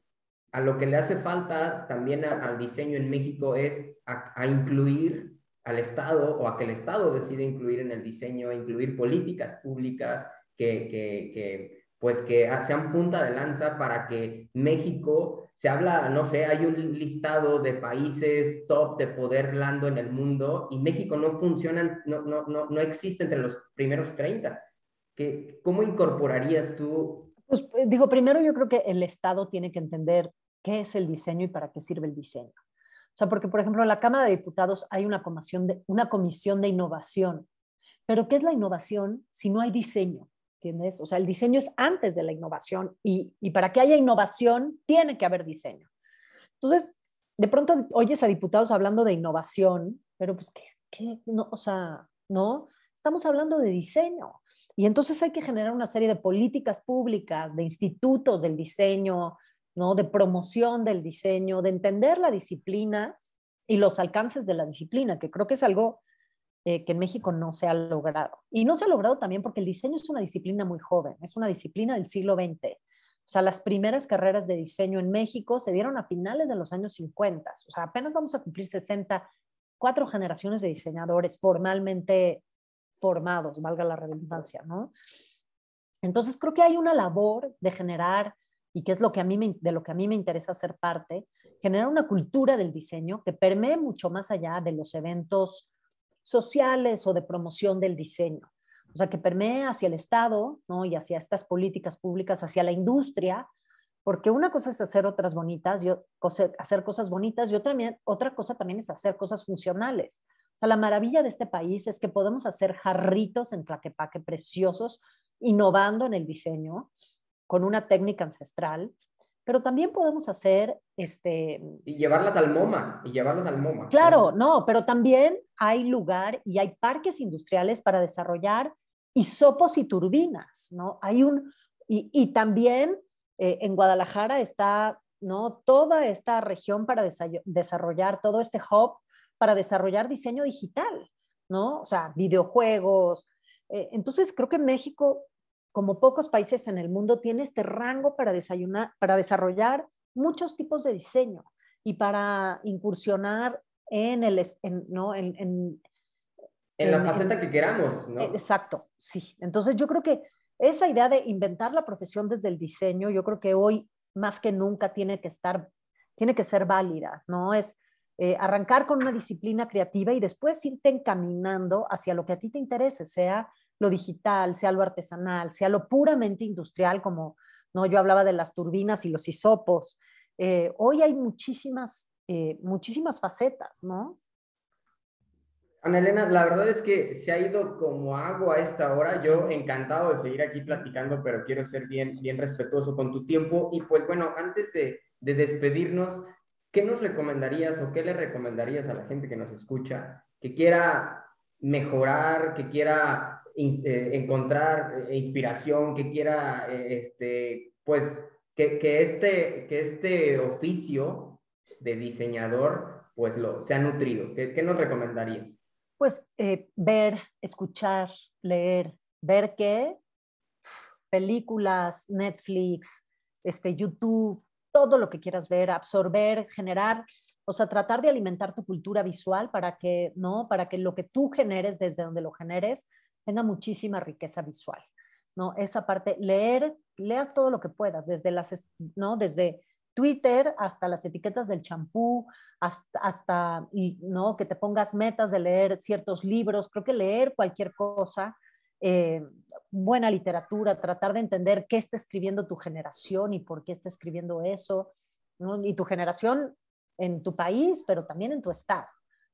a lo que le hace falta también al diseño en México es a, incluir al Estado o a que el Estado decida incluir en el diseño, incluir políticas públicas que, que, que pues que sean punta de lanza para que México, se habla, no sé, hay un listado de países top de poder blando en el mundo y México no funciona, no, no, no, no existe entre los primeros 30. ¿Qué, ¿Cómo incorporarías tú? Pues eh, digo, primero yo creo que el Estado tiene que entender qué es el diseño y para qué sirve el diseño. O sea, porque por ejemplo en la Cámara de Diputados hay una comisión de, una comisión de innovación. Pero ¿qué es la innovación si no hay diseño? ¿Entiendes? O sea, el diseño es antes de la innovación y, y para que haya innovación tiene que haber diseño. Entonces, de pronto oyes a diputados hablando de innovación, pero pues, ¿qué? qué? No, o sea, ¿no? Estamos hablando de diseño. Y entonces hay que generar una serie de políticas públicas, de institutos del diseño, ¿no? De promoción del diseño, de entender la disciplina y los alcances de la disciplina, que creo que es algo eh, que en México no se ha logrado. Y no se ha logrado también porque el diseño es una disciplina muy joven, es una disciplina del siglo XX. O sea, las primeras carreras de diseño en México se dieron a finales de los años 50. O sea, apenas vamos a cumplir 60, cuatro generaciones de diseñadores formalmente formados, valga la redundancia, ¿no? Entonces, creo que hay una labor de generar, y que es lo que a mí me, de lo que a mí me interesa ser parte, generar una cultura del diseño que permee mucho más allá de los eventos sociales o de promoción del diseño. O sea, que permee hacia el Estado ¿no? y hacia estas políticas públicas, hacia la industria, porque una cosa es hacer otras bonitas, yo, hacer cosas bonitas y otra, otra cosa también es hacer cosas funcionales. O sea, la maravilla de este país es que podemos hacer jarritos en Tlaquepaque preciosos, innovando en el diseño, con una técnica ancestral, pero también podemos hacer este y llevarlas al MoMA y llevarlas al MoMA. Claro, no, pero también hay lugar y hay parques industriales para desarrollar hisopos y turbinas, ¿no? Hay un y, y también eh, en Guadalajara está, ¿no? Toda esta región para desarrollar todo este hub para desarrollar diseño digital, ¿no? O sea, videojuegos. Eh, entonces creo que México como pocos países en el mundo, tiene este rango para, desayunar, para desarrollar muchos tipos de diseño y para incursionar en el... En, ¿no? en, en, en la faceta que queramos, ¿no? Exacto, sí. Entonces yo creo que esa idea de inventar la profesión desde el diseño, yo creo que hoy más que nunca tiene que estar, tiene que ser válida, ¿no? Es eh, arrancar con una disciplina creativa y después irte encaminando hacia lo que a ti te interese, sea lo digital, sea lo artesanal, sea lo puramente industrial, como ¿no? yo hablaba de las turbinas y los hisopos. Eh, hoy hay muchísimas, eh, muchísimas facetas, ¿no? Ana Elena, la verdad es que se ha ido como agua a esta hora. Yo encantado de seguir aquí platicando, pero quiero ser bien, bien respetuoso con tu tiempo. Y pues bueno, antes de, de despedirnos, ¿qué nos recomendarías o qué le recomendarías a la gente que nos escucha, que quiera mejorar, que quiera encontrar eh, inspiración, que quiera, eh, este, pues, que, que, este, que este oficio de diseñador, pues, lo sea nutrido. ¿Qué, qué nos recomendaría? Pues ver, escuchar, leer, ver qué películas, Netflix, este, YouTube, todo lo que quieras ver, absorber, generar, o sea, tratar de alimentar tu cultura visual para que, ¿no? Para que lo que tú generes desde donde lo generes tenga muchísima riqueza visual, ¿no? Esa parte, leer, leas todo lo que puedas, desde las, ¿no? Desde Twitter hasta las etiquetas del champú, hasta, hasta, ¿no? Que te pongas metas de leer ciertos libros, creo que leer cualquier cosa, eh, buena literatura, tratar de entender qué está escribiendo tu generación y por qué está escribiendo eso, ¿no? Y tu generación en tu país, pero también en tu estado,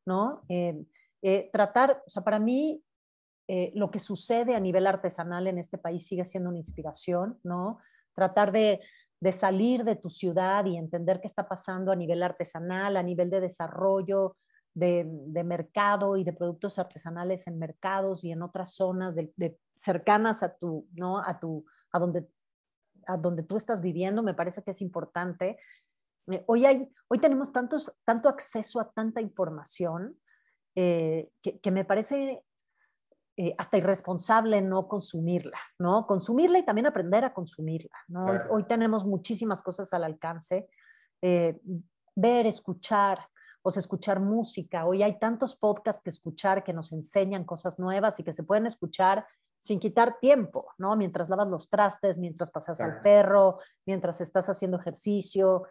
¿no? Eh, eh, tratar, o sea, para mí eh, lo que sucede a nivel artesanal en este país sigue siendo una inspiración, ¿no? Tratar de, salir de tu ciudad y entender qué está pasando a nivel artesanal, a nivel de desarrollo, de, mercado y de productos artesanales en mercados y en otras zonas de, cercanas a tu, ¿no? A tu, a donde, a donde tú estás viviendo, me parece que es importante. Eh, hoy, hay, hoy tenemos tantos, tanto acceso a tanta información eh, que, que, me parece eh, hasta irresponsable no consumirla, ¿no? Consumirla y también aprender a consumirla, ¿no? Hoy tenemos muchísimas cosas al alcance, eh, ver, escuchar, o sea, escuchar música. Hoy hay tantos podcasts que escuchar que nos enseñan cosas nuevas y que se pueden escuchar sin quitar tiempo, ¿no? Mientras lavas los trastes, mientras pasas al perro, mientras estás haciendo ejercicio.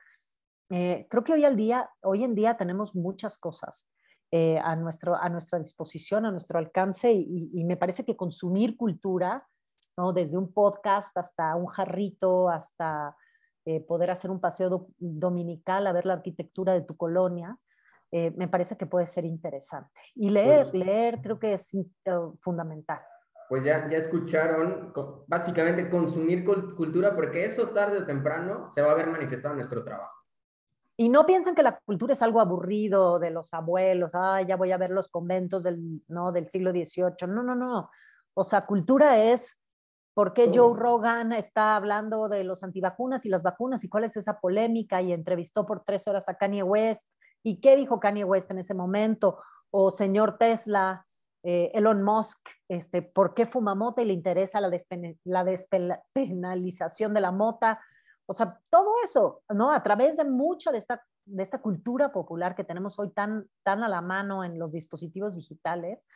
Eh, creo que hoy, al día, hoy en día tenemos muchas cosas eh, a, nuestro, a nuestra disposición, a nuestro alcance y, me parece que consumir cultura, ¿no? desde un podcast hasta un jarrito, hasta eh, poder hacer un paseo dominical a ver la arquitectura de tu colonia, me parece que puede ser interesante. Y leer, leer creo que es fundamental pues ya, ya escucharon, básicamente consumir cultura, porque eso tarde o temprano se va a ver manifestado en nuestro trabajo. Y no piensen que la cultura es algo aburrido de los abuelos, ah, ya voy a ver los conventos del, ¿no? del siglo XVIII. No, no, no. O sea, cultura es por qué Joe Rogan está hablando de los antivacunas y las vacunas y cuál es esa polémica y entrevistó por tres horas a Kanye West y qué dijo Kanye West en ese momento o señor Tesla eh, Elon Musk, este, por qué fuma mota y le interesa la, la despenalización de la mota. O sea, todo eso, ¿no? A través de mucha de esta, de esta cultura popular que tenemos hoy tan, tan a la mano en los dispositivos digitales,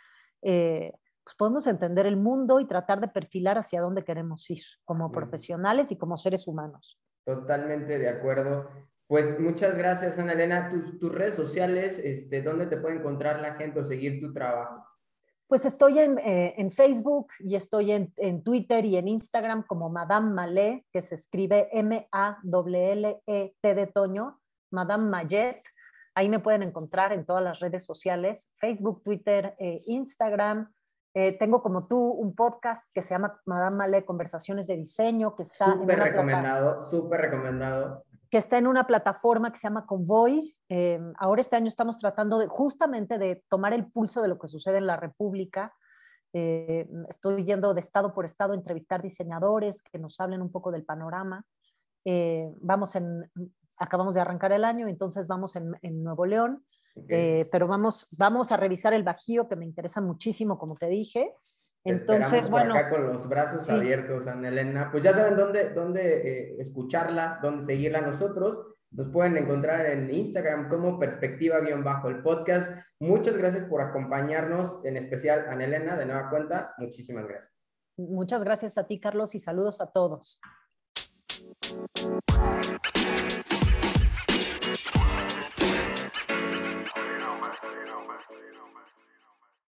eh, pues podemos entender el mundo y tratar de perfilar hacia dónde queremos ir como profesionales y como seres humanos. Totalmente de acuerdo. Pues muchas gracias, Ana Elena. Tus, tus redes sociales, este, ¿dónde te puede encontrar la gente o seguir tu trabajo? Pues estoy en, eh, en Facebook y estoy en, en, Twitter y en Instagram como Madame Malé, que se escribe M-A-L-L-E-T de Toño, Madame Mayet. Ahí me pueden encontrar en todas las redes sociales, Facebook, Twitter, eh, Instagram. Eh, tengo como tú un podcast que se llama Madame Malé Conversaciones de Diseño, que está... Súper recomendado, súper recomendado que está en una plataforma que se llama Convoy. Eh, ahora este año estamos tratando de, justamente de tomar el pulso de lo que sucede en la República. Eh, estoy yendo de estado por estado a entrevistar diseñadores que nos hablen un poco del panorama. Eh, vamos en, acabamos de arrancar el año, entonces vamos en, en Nuevo León, pero vamos, vamos a revisar el Bajío, que me interesa muchísimo, como te dije. Entonces, bueno. acá con los brazos abiertos, Ana Elena. Pues ya saben dónde, dónde eh, escucharla, dónde seguirla nosotros. Nos pueden encontrar en Instagram como perspectiva-bajo el podcast. Muchas gracias por acompañarnos, en especial Ana Elena, de nueva cuenta. Muchísimas gracias. Muchas gracias a ti, Carlos, y saludos a todos.